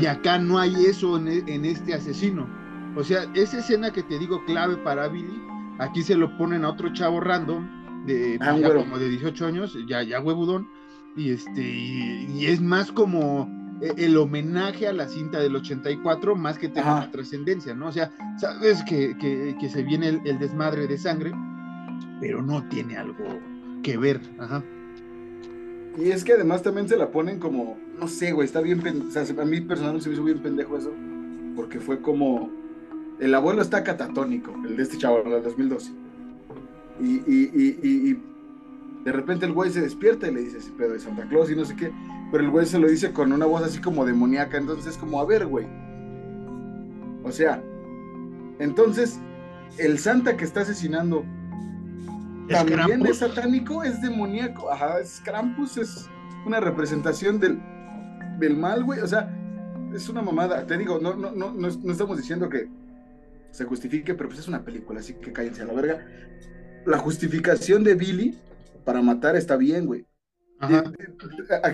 Y acá no hay eso e, en, este asesino. O sea, esa escena que te digo clave para Billy, aquí se lo ponen a otro chavo random, de, ah, pues, como de 18 años, ya, ya huevudón, y, este, y, es más como e, el homenaje a la cinta del 84, más que tenga una trascendencia, ¿no? O sea, sabes que, que, se viene el, el, desmadre de sangre, pero no tiene algo que ver, ajá. Y es que además también se la ponen como, no sé, güey, está bien, o sea, a mí personalmente se me hizo bien pendejo eso, porque fue como, el abuelo está catatónico, el de este chavo, del 2012. Y, y, y, y, de repente el güey se despierta y le dice ese pedo de Santa Claus y no sé qué, pero el güey se lo dice con una voz así como demoníaca, entonces es como, a ver, güey. O sea, entonces, el Santa que está asesinando también es satánico, es demoníaco. Ajá, es Krampus, es una representación del, del mal, güey. O sea, es una mamada. Te digo, no, no, no, no, estamos diciendo que se justifique, pero pues es una película, así que cállense a la verga. La justificación de Billy para matar está bien, güey.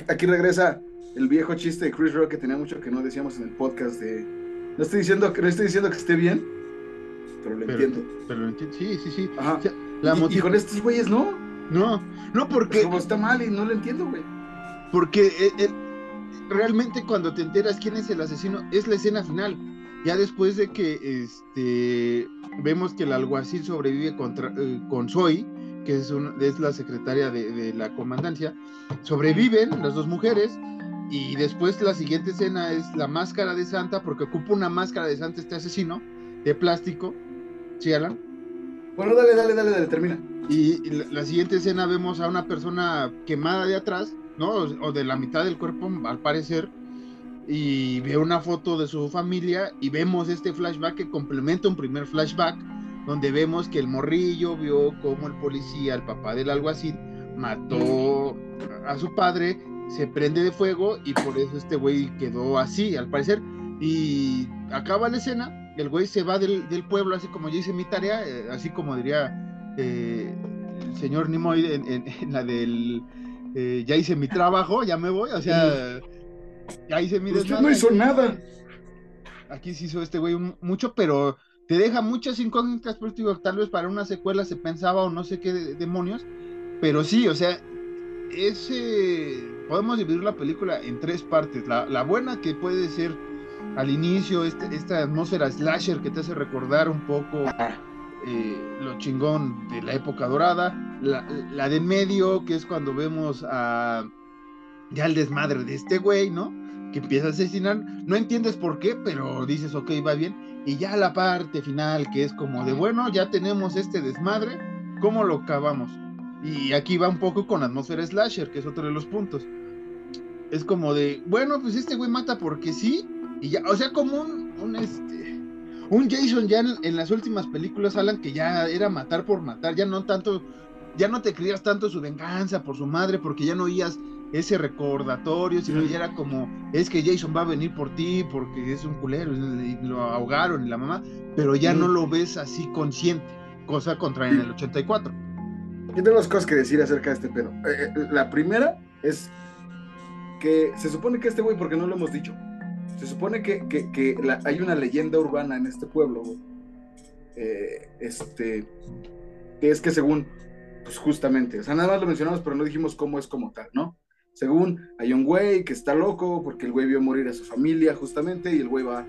Aquí regresa el viejo chiste de Chris Rock que tenía mucho que no decíamos en el podcast de. No estoy diciendo que, no estoy diciendo que esté bien, pero lo entiendo. Pero lo entiendo, sí, sí, sí. Ajá y, con estos güeyes no. No, no porque. como está mal y no lo entiendo, güey. Porque eh, eh, realmente cuando te enteras quién es el asesino, es la escena final. Ya después de que este vemos que el alguacil sobrevive contra, eh, con Zoe, que es, un, es la secretaria de, de la comandancia, sobreviven las dos mujeres y después la siguiente escena es la máscara de Santa, porque ocupa una máscara de Santa este asesino de plástico. ¿Sí, Alan? Bueno, dale, dale, dale, dale, termina. Y, y la, la siguiente escena vemos a una persona quemada de atrás, ¿no? O, de la mitad del cuerpo, al parecer. Y ve una foto de su familia y vemos este flashback que complementa un primer flashback, donde vemos que el morrillo vio cómo el policía, el papá del alguacil, mató a su padre se prende de fuego y por eso este güey quedó así, al parecer. Y acaba la escena, el güey se va del, del pueblo, así como yo hice mi tarea, eh, así como diría eh, el señor Nimoy en, en, en la del eh, ya hice mi trabajo, ya me voy, o sea, ya hice mi Usted desmadre. no hizo nada. Aquí sí hizo este güey mucho, pero te deja muchas incógnitas, pero te digo, tal vez para una secuela se pensaba o no sé qué de- demonios, pero sí, o sea, ese podemos dividir la película en tres partes. La, la buena que puede ser al inicio, este, esta atmósfera slasher que te hace recordar un poco eh, lo chingón de la época dorada. La, de en medio, que es cuando vemos a ya el desmadre de este güey, ¿no? Que empieza a asesinar. No entiendes por qué, pero dices, ok, va bien. Y ya la parte final, que es como de, bueno, ya tenemos este desmadre, ¿cómo lo acabamos? Y aquí va un poco con la atmósfera slasher, que es otro de los puntos. Es como de, bueno, pues este güey mata porque sí, y ya, o sea, como un, un este, un Jason ya en, en las últimas películas, Alan, que ya era matar por matar, ya no tanto, ya no te creías tanto su venganza por su madre, porque ya no oías ese recordatorio, sino ya era como, es que Jason va a venir por ti porque es un culero, y lo ahogaron y la mamá, pero ya no lo ves así consciente, cosa contraria en el 84. Yo tengo dos cosas que decir acerca de este pedo. Eh, eh, la primera es que se supone que este güey, porque no lo hemos dicho, se supone que, que- que la- hay una leyenda urbana en este pueblo, güey. Eh, este, que es que según, pues justamente, o sea, nada más lo mencionamos, pero no dijimos cómo es como tal, ¿no? Según hay un güey que está loco porque el güey vio morir a su familia justamente y el güey va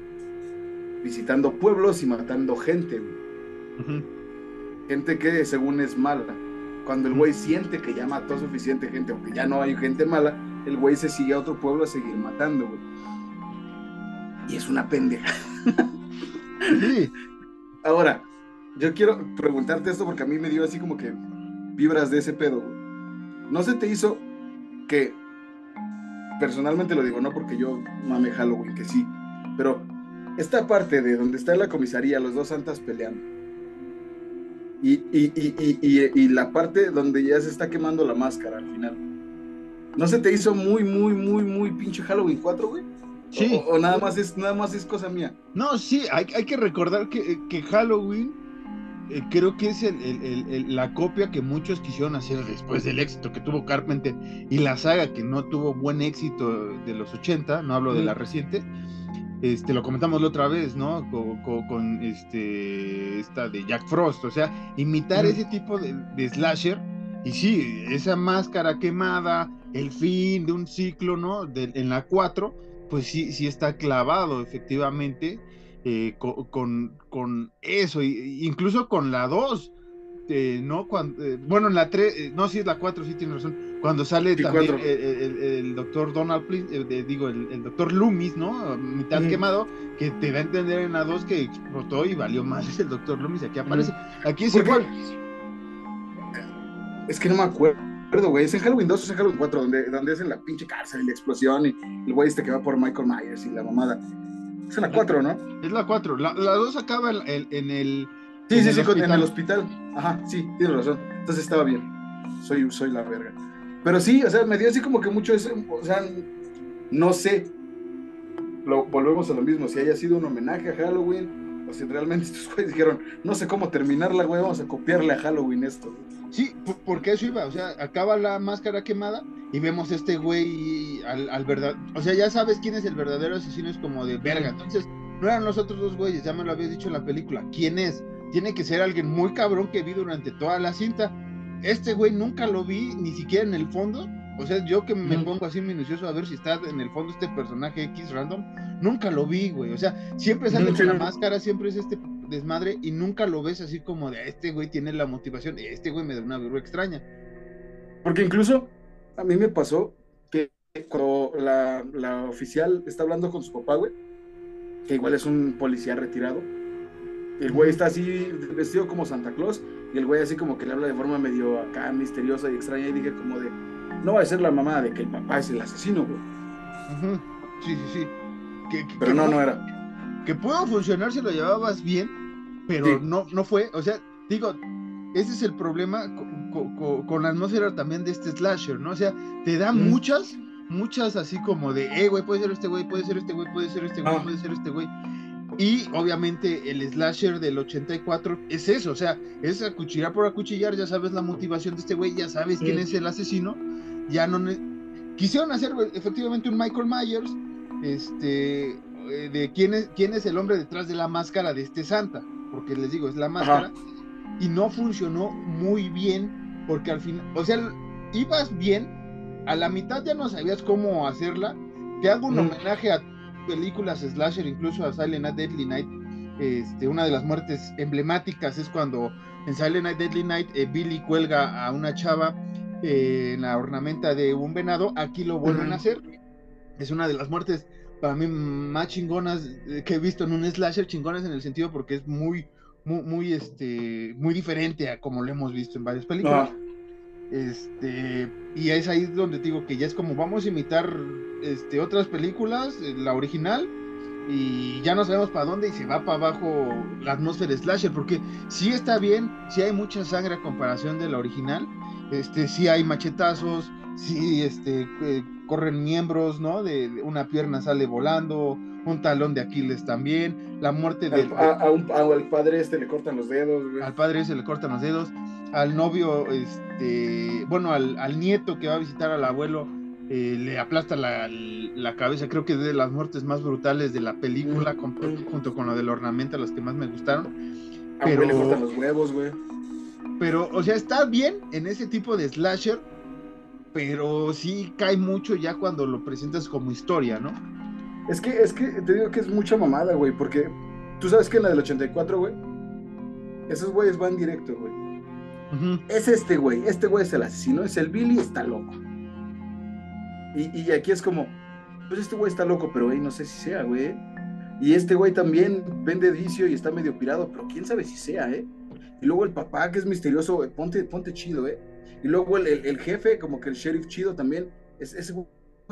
visitando pueblos y matando gente, güey gente que según es mala. Cuando el güey siente que ya mató suficiente gente o que ya no hay gente mala, el güey se sigue a otro pueblo a seguir matando, güey. Y es una pendeja. Sí, Ahora, yo quiero preguntarte esto porque a mí me dio así como que vibras de ese pedo, güey. ¿No se te hizo que, personalmente lo digo, no porque yo mame Halloween, que sí, pero esta parte de donde está la comisaría, los dos santas peleando, y, y, y, y, y- y la parte donde ya se está quemando la máscara al final, ¿no se te hizo muy, muy, muy, muy pinche Halloween 4, güey? Sí. O, o nada más es nada más es cosa mía. No, sí, hay, hay que recordar que, que Halloween eh, creo que es el- el- el- la copia que muchos quisieron hacer después del éxito que tuvo Carpenter y la saga que no tuvo buen éxito de los 80, no hablo de la reciente. Este, lo comentamos la otra vez, ¿no? Con, con- con, este, esta de Jack Frost, o sea, imitar Mm. ese tipo de, de slasher, y sí, esa máscara quemada, el fin de un ciclo, ¿no? De- en la 4, pues sí, sí está clavado, efectivamente, eh, co- con, con eso, y- incluso con la 2, eh, ¿no? Cuando, eh, bueno, en la 3, no, sí es la 4, sí tiene razón, cuando sale Sí, también el, el- el doctor Donald, Please, eh, digo, el, el doctor Loomis, ¿no? Mitad quemado, que te da a entender en la 2 que explotó y valió más el doctor Loomis, aquí aparece. Aquí es igual. Es que no me acuerdo, güey. Es en Halloween 2 o es en Halloween 4, donde, donde es en la pinche cárcel y la explosión y el güey este que va por Michael Myers y la mamada. Es en la 4, ¿no? Es la 4. La, la 2 acaba en, en- en el. Sí, en sí, el sí, con- en el hospital. hospital. Ajá, sí, tienes razón. Entonces estaba bien. Soy, soy la verga. Pero sí, o sea, me dio así como que mucho ese, o sea, no sé. Lo, volvemos a lo mismo, si haya sido un homenaje a Halloween o realmente estos güeyes dijeron, no sé cómo terminarla, güey, vamos a copiarle a Halloween esto. Sí, por- porque eso iba. O sea, acaba la máscara quemada y vemos este güey al, al verdad. O sea, ya sabes quién es el verdadero asesino, es como de verga. Entonces, no eran los otros dos güeyes, ya me lo habías dicho en la película. ¿Quién es? Tiene que ser alguien muy cabrón que vi durante toda la cinta. Este güey nunca lo vi, ni siquiera en el fondo. O sea, yo que me pongo así minucioso a ver si está en el fondo este personaje X random, nunca lo vi, güey. O sea, siempre sale con la máscara, siempre es este desmadre y nunca lo ves así como de este güey tiene la motivación, este güey me da una vergüenza extraña. Porque incluso a mí me pasó que cuando la, la oficial está hablando con su papá, güey, que igual es un policía retirado, el güey está así vestido como Santa Claus y el güey así como que le habla de forma medio acá misteriosa y extraña y dije como de, no va a ser la mamá de que el papá es el asesino, güey. Sí, sí, sí. Que, que- Pero que no, no era. Que pudo funcionar si lo llevabas bien, pero Sí. no, no fue. O sea, digo, ese es el problema co- co- co- con, la atmósfera también de este slasher, ¿no? O sea, te da Mm. muchas, muchas así como de, eh, güey, puede ser este güey, puede ser este güey, puede ser este güey, Ah. puede ser este güey. Y obviamente el slasher del 84 es eso, o sea, es acuchillar por acuchillar, ya sabes la motivación de este güey, ya sabes quién Mm. es el asesino, ya no... ne- Quisieron hacer efectivamente un Michael Myers, este, eh, de quién es, quién es el hombre detrás de la máscara de este Santa, porque les digo, es la máscara, y no funcionó muy bien, porque al final, o sea, ibas bien, a la mitad ya no sabías cómo hacerla, te hago un Mm. homenaje a películas slasher, incluso a Silent Night, Deadly Night, este, una de las muertes emblemáticas es cuando en Silent Night, Deadly Night, eh, Billy cuelga a una chava eh, en la ornamenta de un venado, aquí lo vuelven Ujú. a hacer, es una de las muertes para mí más chingonas eh, que he visto en un slasher, chingonas en el sentido porque es muy, muy, muy, este, muy diferente a como lo hemos visto en varias películas. Ah, Este, y es ahí donde te digo que ya es como vamos a imitar este, otras películas, eh, la original, y ya no sabemos para dónde y se va para abajo la atmósfera slasher, porque sí está bien, sí hay mucha sangre a comparación de la original, este, sí hay machetazos, sí este, eh, corren miembros, ¿no? De, de una pierna sale volando, un talón de Aquiles también, la muerte del... al, a- a un- a- al padre este le cortan los dedos, güey. Al padre se le cortan los dedos. Al novio, este, bueno, al, al nieto que va a visitar al abuelo, eh, le aplasta la, la cabeza. Creo que es de las muertes más brutales de la película, con- junto con la del ornamento, las que más me gustaron. A güey le pero- cortan los huevos, güey. Pero, o sea, está bien en ese tipo de slasher, pero sí cae mucho ya cuando lo presentas como historia, ¿no? Es que, es que te digo que es mucha mamada, güey, porque tú sabes que en la del 84, güey, esos güeyes van directo, güey. Es este güey, este güey es el asesino, es el Billy, está loco. Y, y aquí es como, pues este güey está loco, pero güey, no sé si sea, güey. Y este güey también vende vicio y está medio pirado, pero quién sabe si sea, ¿eh? Y luego el papá, que es misterioso, güey, ponte, ponte chido, ¿eh? Y luego el, el- el jefe, como que el sheriff chido también, es, ese güey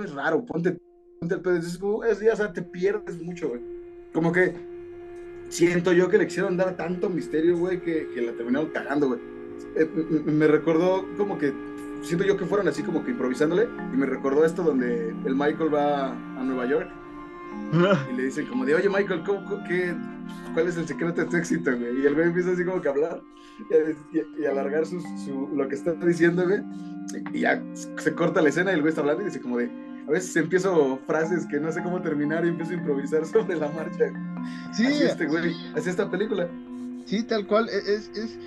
es raro, ponte, ponte el pedo. Es, es, ya, o sea, te pierdes mucho, güey. Como que siento yo que le quisieron dar tanto misterio, güey, que, que la terminaron cagando, güey. Eh, me recordó como que, siento yo que fueron así como que improvisándole, y me recordó esto donde el Michael va a Nueva York y le dicen como de, oye Michael, ¿cómo, qué, ¿cuál es el secreto de tu éxito, güey? Y el güey empieza así como que a hablar y a, y- a alargar su, su- lo que está diciendo, güey. Y ya se corta la escena y el güey está hablando y dice como de, a veces empiezo frases que no sé cómo terminar y empiezo a improvisar sobre la marcha. Sí, así este güey, así esta película. Sí, tal cual. e- Es, es,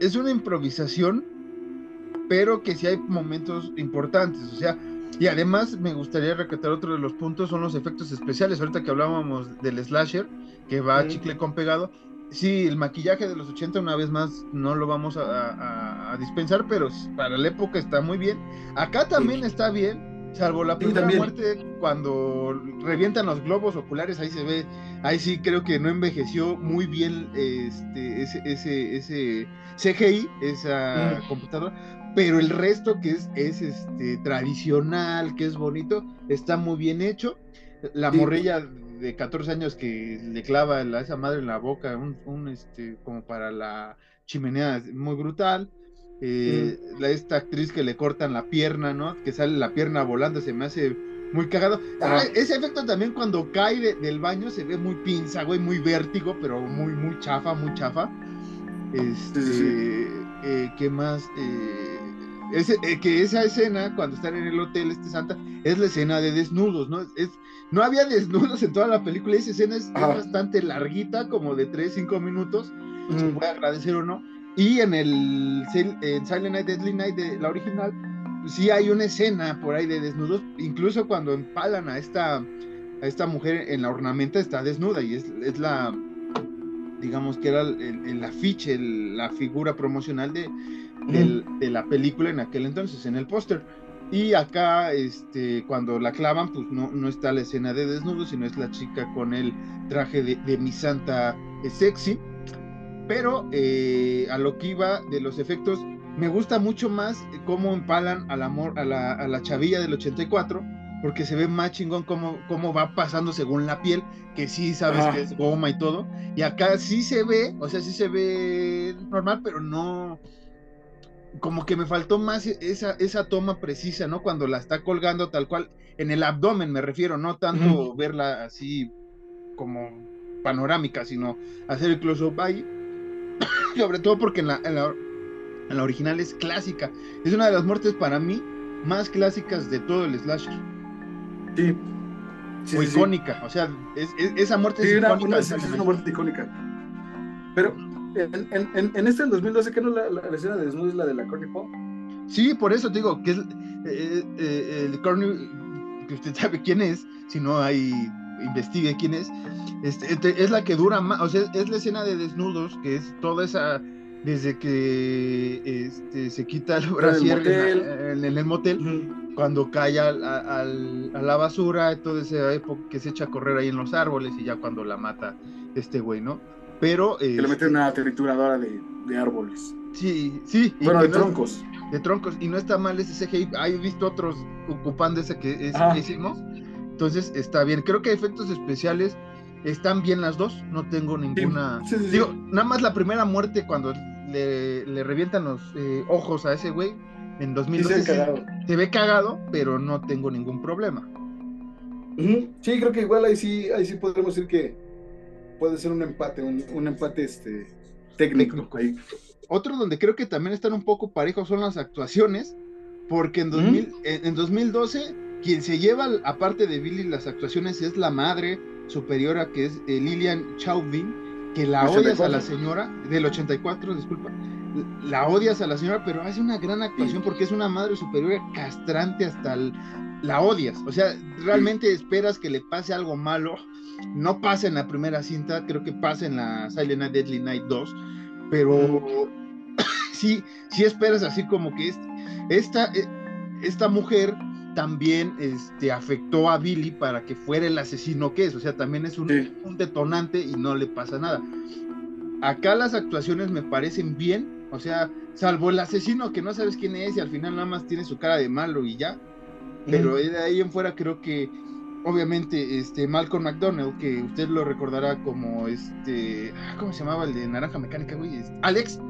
es una improvisación, pero que sí hay momentos importantes. O sea, y además me gustaría recatar otro de los puntos, son los efectos especiales. Ahorita que hablábamos del slasher, que va Mm. chicle con pegado. Sí, el maquillaje de los 80 una vez más no lo vamos a, a- a dispensar, pero para la época está muy bien. Acá también está bien, salvo la Sí, primera también. muerte cuando revientan los globos oculares, ahí se ve ahí sí creo que no envejeció muy bien este, ese, ese, ese CGI, esa Mm. computadora, pero el resto que es, es este, tradicional, que es bonito, está muy bien hecho. La Sí. morrilla de 14 años que le clava a esa madre en la boca, un, un, este, como para la chimenea, muy brutal. Eh, la, esta actriz que le cortan la pierna, ¿no? Que sale la pierna volando, se me hace muy cagado. Ah, Ajá. ese efecto también cuando cae de- del baño se ve muy pinza, güey, muy vértigo, pero muy, muy chafa, muy chafa. Este, sí, eh, ¿qué más? Eh, ese- eh, que esa escena, cuando están en el hotel, este Santa, es la escena de desnudos, ¿no? Es, no había desnudos en toda la película, esa escena es, bastante larguita, como de 3, 5 minutos, se Mm. puede agradecer o no. Y en el en Silent Night, Deadly Night de la original, sí hay una escena por ahí de desnudos, incluso cuando empalan a esta, a esta mujer en la ornamenta está desnuda y es, es la, digamos que era el, el afiche, el- la figura promocional de, del- de la película en aquel entonces, en el póster. Y acá, este, cuando la clavan, pues no, no está la escena de desnudo, sino es la chica con el traje de, de mi santa eh, sexy. Pero eh, a lo que iba de los efectos, me gusta mucho más cómo empalan al amor, a la, a la chavilla del 84, porque se ve más chingón cómo, cómo va pasando según la piel, que sí sabes Ajá. que es goma y todo. Y acá sí se ve, o sea, sí se ve normal, pero no. Como que me faltó más e- esa, esa toma precisa, ¿no? Cuando la está colgando tal cual, en el abdomen me refiero, no tanto verla así como panorámica, sino hacer el close-up ahí. Sobre todo porque en la, en, la, en la original es clásica. Es una de las muertes para mí más clásicas de todo el slasher. Sí. Sí, o sí. icónica. O sea, es- es- esa muerte Sí, es icónica. una- es una muerte icónica. Pero en, en, en, en este del 2012, ¿qué no la, la, la escena de desnudo es la de la Courtney Pop? Sí, por eso te digo que es eh, eh, el Courtney, que usted sabe quién es, si no hay investigue quién es, este, este, es la que dura más, o sea, es la escena de desnudos, que es toda esa, desde que este, se quita el brasier en, motel. el motel, cuando cae a, al- a la basura, toda esa época que se echa a correr ahí en los árboles y ya cuando la mata este güey, ¿no? Pero... Que le este, mete una trituradora de, de árboles. Sí, sí. Bueno, de no troncos. de troncos y no está mal ese CGI. He visto otros ocupando ese que hicimos. Entonces está bien. Creo que efectos especiales están bien las dos. No tengo ninguna. Sí, sí, sí. Digo, nada más la primera muerte cuando le, le revientan los eh, ojos a ese güey en Sí, 2012 se se ve cagado, pero no tengo ningún problema. Sí, creo que igual ahí sí, ahí sí podremos decir que puede ser un empate, un, un empate este, técnico. Ahí. Otro donde creo que también están un poco parejos son las actuaciones, porque en, 2000, en, en 2012 quien se lleva, aparte de Billy, las actuaciones es la madre superiora que es eh, Lilian Chauvin, que la odias a la 84. señora, del 84, disculpa, la odias a la señora, pero hace una gran actuación porque es una madre superiora castrante hasta el- la odias, o sea, realmente esperas que le pase algo malo, no pasa en la primera cinta, creo que pasa en la Silent Night Deadly Night 2, pero sí, sí esperas así como que es- esta, eh, esta mujer también este, afectó a Billy para que fuera el asesino que es, o sea, también es un, Sí. un detonante y no le pasa nada. Acá las actuaciones me parecen bien, o sea, salvo el asesino que no sabes quién es y al final nada más tiene su cara de malo y ya, pero de ahí en fuera creo que obviamente este Malcolm McDonald que usted lo recordará como este ah, cómo se llamaba el de naranja mecánica güey Este, Alex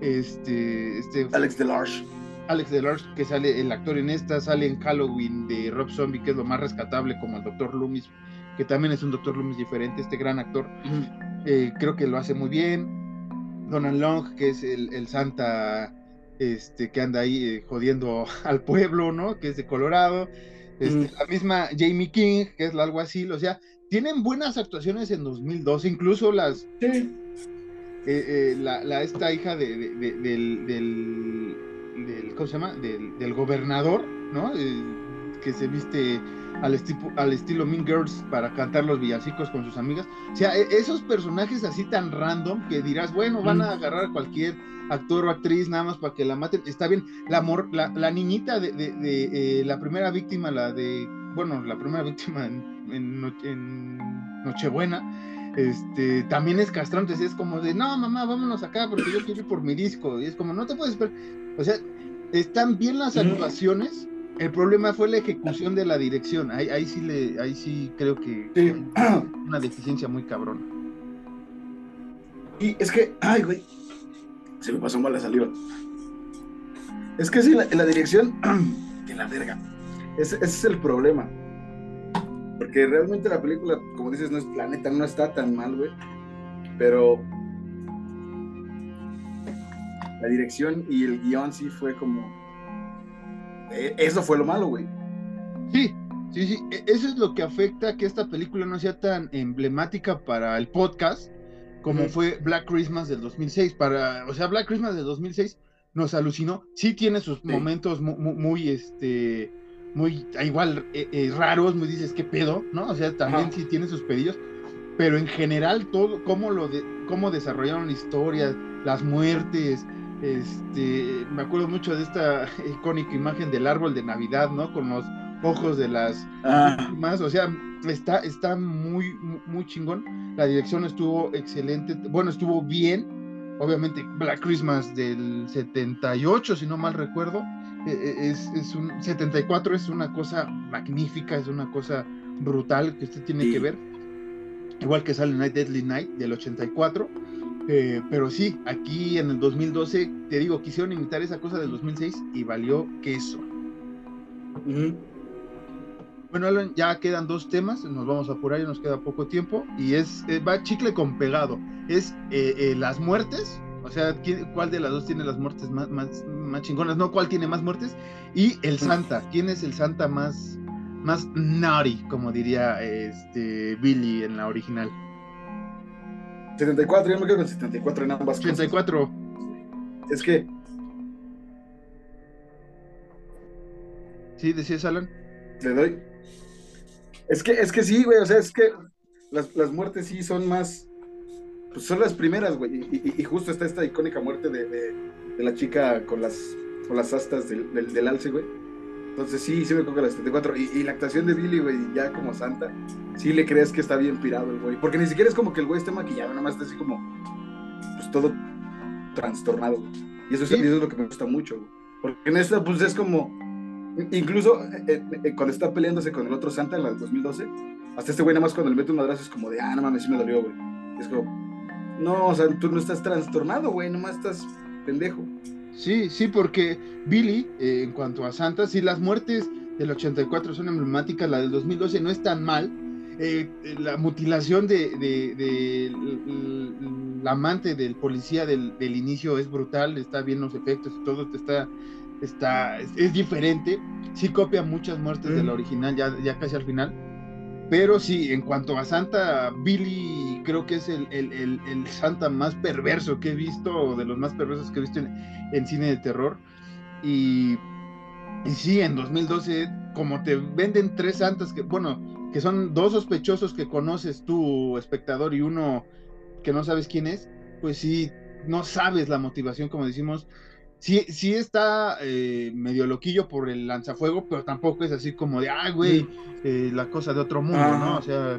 este este Alex Delarge. Alex Delarge que sale el actor en esta sale en Halloween de Rob Zombie que es lo más rescatable como el Dr. Loomis que también es un Dr. Loomis diferente este gran actor eh, creo que lo hace muy bien. Donald Long, que es el, el santa este, que anda ahí eh, jodiendo al pueblo, ¿no? Que es de Colorado. Este, Mm. La misma Jamie King, que es la alguacil, o sea, tienen buenas actuaciones en 2002, incluso las, Sí. eh, eh, la, la- esta hija de, de- de- del, del, del- ¿cómo se llama? Del, del gobernador, ¿no? Eh, que se viste al, estipo- al estilo Mean Girls para cantar los villancicos con sus amigas. O sea, e- esos personajes así tan random que dirás, bueno, van a agarrar a cualquier actor o actriz nada más para que la maten. Está bien, la, mor- la, la niñita de, de- de, eh, la primera víctima, la de, bueno, la primera víctima en, en en Nochebuena, este, también es castrante, es como de, no, mamá, vámonos acá porque yo quiero ir por mi disco. Y es como, no te puedes esperar. O sea, están bien las actuaciones. El problema fue la ejecución de la dirección. Ahí, ahí sí le, ahí sí creo que Sí. una deficiencia muy cabrona. Y es que, ay, güey, se me pasó mal la saliva. Es que sí, la, la dirección, de la verga. Ese, ese es el problema. Porque realmente la película, como dices, no es planeta, no está tan mal, güey. Pero la dirección y el guion sí fue como. Eh, Eso fue lo malo, güey. Sí, sí, sí. e- Eso es lo que afecta a que esta película no sea tan emblemática para el podcast como fue Black Christmas del 2006. Para, o sea, Black Christmas del 2006 nos alucinó. Sí tiene sus momentos mu- mu- muy, este, muy, ah, igual, eh, eh, raros, muy dices, ¿qué pedo? ¿No? O sea, también sí tiene sus pedillos. pero en general todo, cómo, lo de, cómo desarrollaron historias, las muertes, este, me acuerdo mucho de esta icónica imagen del árbol de Navidad, ¿no? Con los ojos de las Ah, más, o sea, está, está muy, muy chingón. La dirección estuvo excelente, bueno, estuvo bien. Obviamente, Black Christmas del 78, si no mal recuerdo, eh, eh, es, es un 74 es una cosa magnífica, es una cosa brutal que usted tiene Sí. que ver. Igual que sale Night Deadly Night del 84. Eh, pero sí, aquí en el 2012, te digo, quisieron imitar esa cosa del 2006 y valió queso. Bueno, Alan, ya quedan dos temas, nos vamos a apurar, ya nos queda poco tiempo, y es, eh, va chicle con pegado, es eh, eh, las muertes, o sea, ¿quién- ¿cuál de las dos tiene las muertes más, más, más chingonas? No, ¿cuál tiene más muertes? Y el Santa, ¿quién es el Santa más, más naughty, como diría este Billy en la original? 74, yo me quedo con 74 en ambas cosas. 84, Es que, ¿sí decías Alan? le doy. Es que, es que sí, güey, o sea, es que las, las muertes sí son más. Pues son las primeras, güey. Y, y- y justo está esta icónica muerte de, de- de la chica con las, con las astas del, del, del alce, güey. Entonces sí, sí me coge la 74. Y, y la actuación de Billy, güey, ya como santa, sí le crees que está bien pirado el güey. Porque ni siquiera es como que el güey esté maquillado, nada más está así como. Pues todo trastornado. güey. Y eso, es- Sí. eso es lo que me gusta mucho, güey. Porque en esta, pues es como. Incluso eh, eh, cuando está peleándose con el otro Santa en la del 2012, hasta este güey nada más cuando le mete un madrazo es como de, ah, no mames, sí me dolió, güey. Es como, no, o sea, tú no estás trastornado, güey, nomás estás pendejo. Sí, sí, porque Billy, eh, en cuanto a Santa, sí, las muertes del 84 son emblemáticas, la del 2012 no es tan mal. Eh, eh, la mutilación de, de- la amante del policía del, del inicio es brutal, está bien los efectos y todo está, está, es, es diferente. Sí copia muchas muertes de la Mm. original, ya, ya casi al final. Pero sí, en cuanto a Santa, Billy creo que es el, el- el- Santa más perverso que he visto, de los más perversos que he visto en, en cine de terror. Y, y sí, en 2012, como te venden tres santas, que bueno, que son dos sospechosos que conoces tú, espectador, y uno que no sabes quién es, pues sí, no sabes la motivación, como decimos. Sí, sí está eh, medio loquillo por el lanzafuego, pero tampoco es así como de, ay, güey, eh, la cosa de otro mundo, Ah. ¿no? O sea,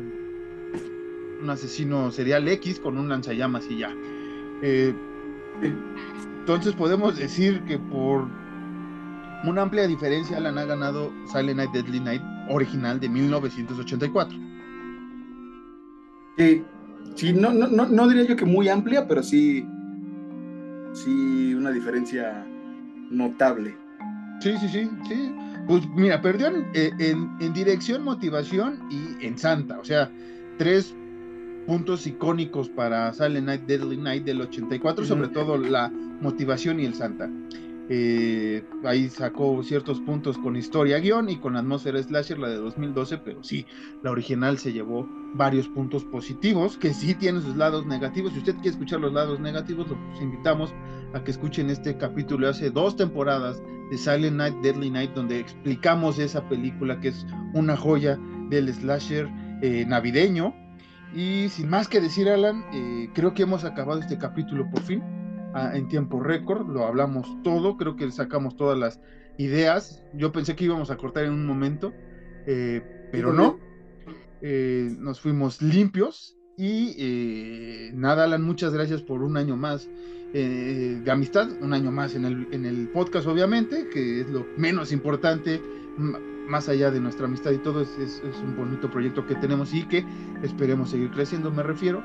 un asesino serial X con un lanzallamas y ya. Eh, entonces podemos decir que por una amplia diferencia Alan ha ganado Silent Night Deadly Night original de 1984. Sí, sí no, no, no, no diría yo que muy amplia, pero sí, sí, una diferencia notable. Sí, sí, sí, sí. Pues mira, perdió en, eh, en- en dirección, motivación y en Santa. O sea, tres puntos icónicos para Silent Night Deadly Night del 84, Ujú. sobre todo la motivación y el Santa. Eh, ahí sacó ciertos puntos con historia guion y con atmósfera slasher, la de 2012, pero sí, la original se llevó varios puntos positivos, que sí tiene sus lados negativos. Si usted quiere escuchar los lados negativos, los invitamos a que escuchen este capítulo hace dos temporadas de Silent Night, Deadly Night, donde explicamos esa película que es una joya del slasher eh, navideño. Y sin más que decir, Alan, eh, creo que hemos acabado este capítulo por fin, en tiempo récord, lo hablamos todo, creo que sacamos todas las ideas. Yo pensé que íbamos a cortar en un momento, eh, pero no. Eh, nos fuimos limpios y eh, nada, Alan, muchas gracias por un año más eh, de amistad, un año más en el, en el podcast, obviamente, que es lo menos importante, más allá de nuestra amistad y todo, es- es un bonito proyecto que tenemos y que esperemos seguir creciendo, me refiero.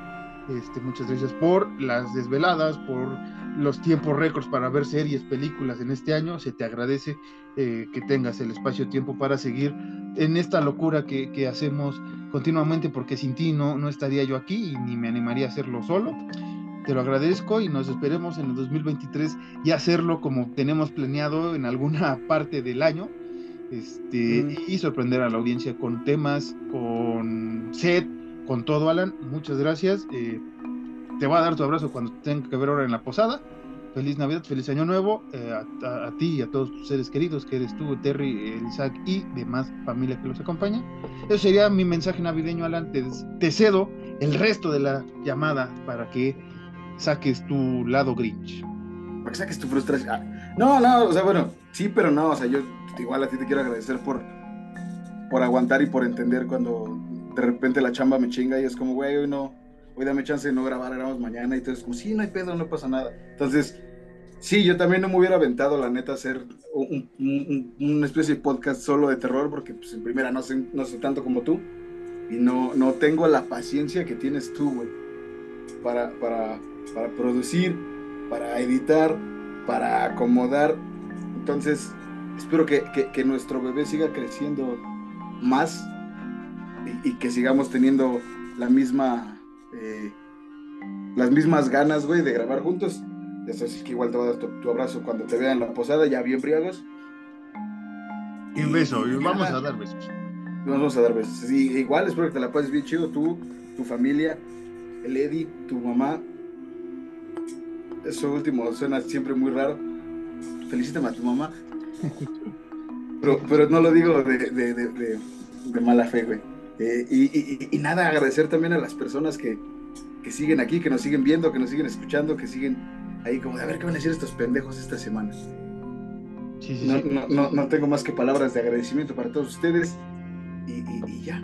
Este, muchas gracias por las desveladas, por los tiempos récords para ver series, películas en este año. Se te agradece eh, que tengas el espacio-tiempo para seguir en esta locura que, que hacemos continuamente, porque sin ti no, no estaría yo aquí y ni me animaría a hacerlo solo. Te lo agradezco y nos esperemos en el 2023 y hacerlo como tenemos planeado en alguna parte del año. Este, Mm. y sorprender a la audiencia con temas, con set, con todo, Alan. Muchas gracias. eh, te voy a dar tu abrazo cuando tenga que ver ahora en la posada. Feliz Navidad, feliz Año Nuevo eh, a, ti y a todos tus seres queridos, que eres tú, Terry, el Isaac y demás familia que los acompaña. Ese sería mi mensaje navideño, Alan. Te, te cedo el resto de la llamada para que saques tu lado Grinch. Para que saques tu frustración. Ah, no, no, o sea, bueno, sí, pero no, o sea, yo igual a ti te quiero agradecer por, por aguantar y por entender cuando de repente la chamba me chinga y es como, güey, hoy no, hoy dame chance de no grabar, grabamos mañana y entonces como, sí, no hay pedo, no pasa nada. Entonces, sí, yo también no me hubiera aventado, la neta, hacer un, una especie de podcast solo de terror porque, pues, en primera, no sé, no sé tanto como tú y no, no tengo la paciencia que tienes tú, güey, para, para, para producir, para editar, para acomodar. Entonces, espero que, que, nuestro bebé siga creciendo más y, que sigamos teniendo la misma, eh, las mismas ganas, güey, de grabar juntos. Ya sabes que igual te voy a dar tu, abrazo cuando te vea en la posada, ya bien briagos. Y un beso, y vamos a dar besos. Vamos a dar besos. igual espero que te la pases bien chido, tú, tu familia, el Eddie, tu mamá. Eso último suena siempre muy raro. Felicítame a tu mamá. Pero, no lo digo de, mala fe, güey. Eh, y, nada, agradecer también a las personas que, siguen aquí, que nos siguen viendo, que nos siguen escuchando, que siguen ahí como de a ver qué van a decir estos pendejos esta semana. no, no, tengo más que palabras de agradecimiento para todos ustedes y, ya.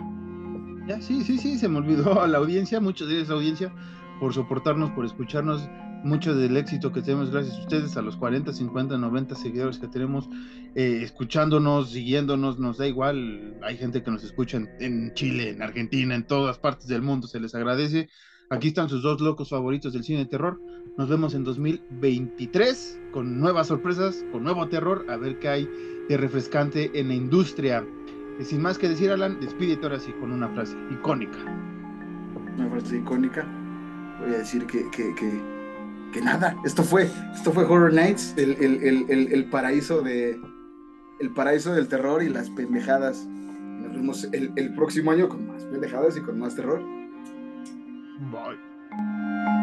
Ya, sí, sí, sí, se me olvidó a la audiencia, muchos de esa audiencia, por soportarnos, por escucharnos, mucho del éxito que tenemos gracias a ustedes, a los 40, 50, 90 seguidores que tenemos, eh, escuchándonos, siguiéndonos, nos da igual, hay gente que nos escucha en, Chile, en Argentina, en todas partes del mundo, se les agradece. Aquí están sus dos locos favoritos del cine de terror. Nos vemos en 2023 con nuevas sorpresas, con nuevo terror, a ver qué hay de refrescante en la industria sin más que decir, Alan, despídete ahora sí con una frase icónica. Una frase icónica. Voy a decir que, que, nada, esto fue, esto fue Horror Nights, el, el, paraíso de el paraíso del terror y las pendejadas. Nos vemos el próximo año con más pendejadas y con más terror. Bye.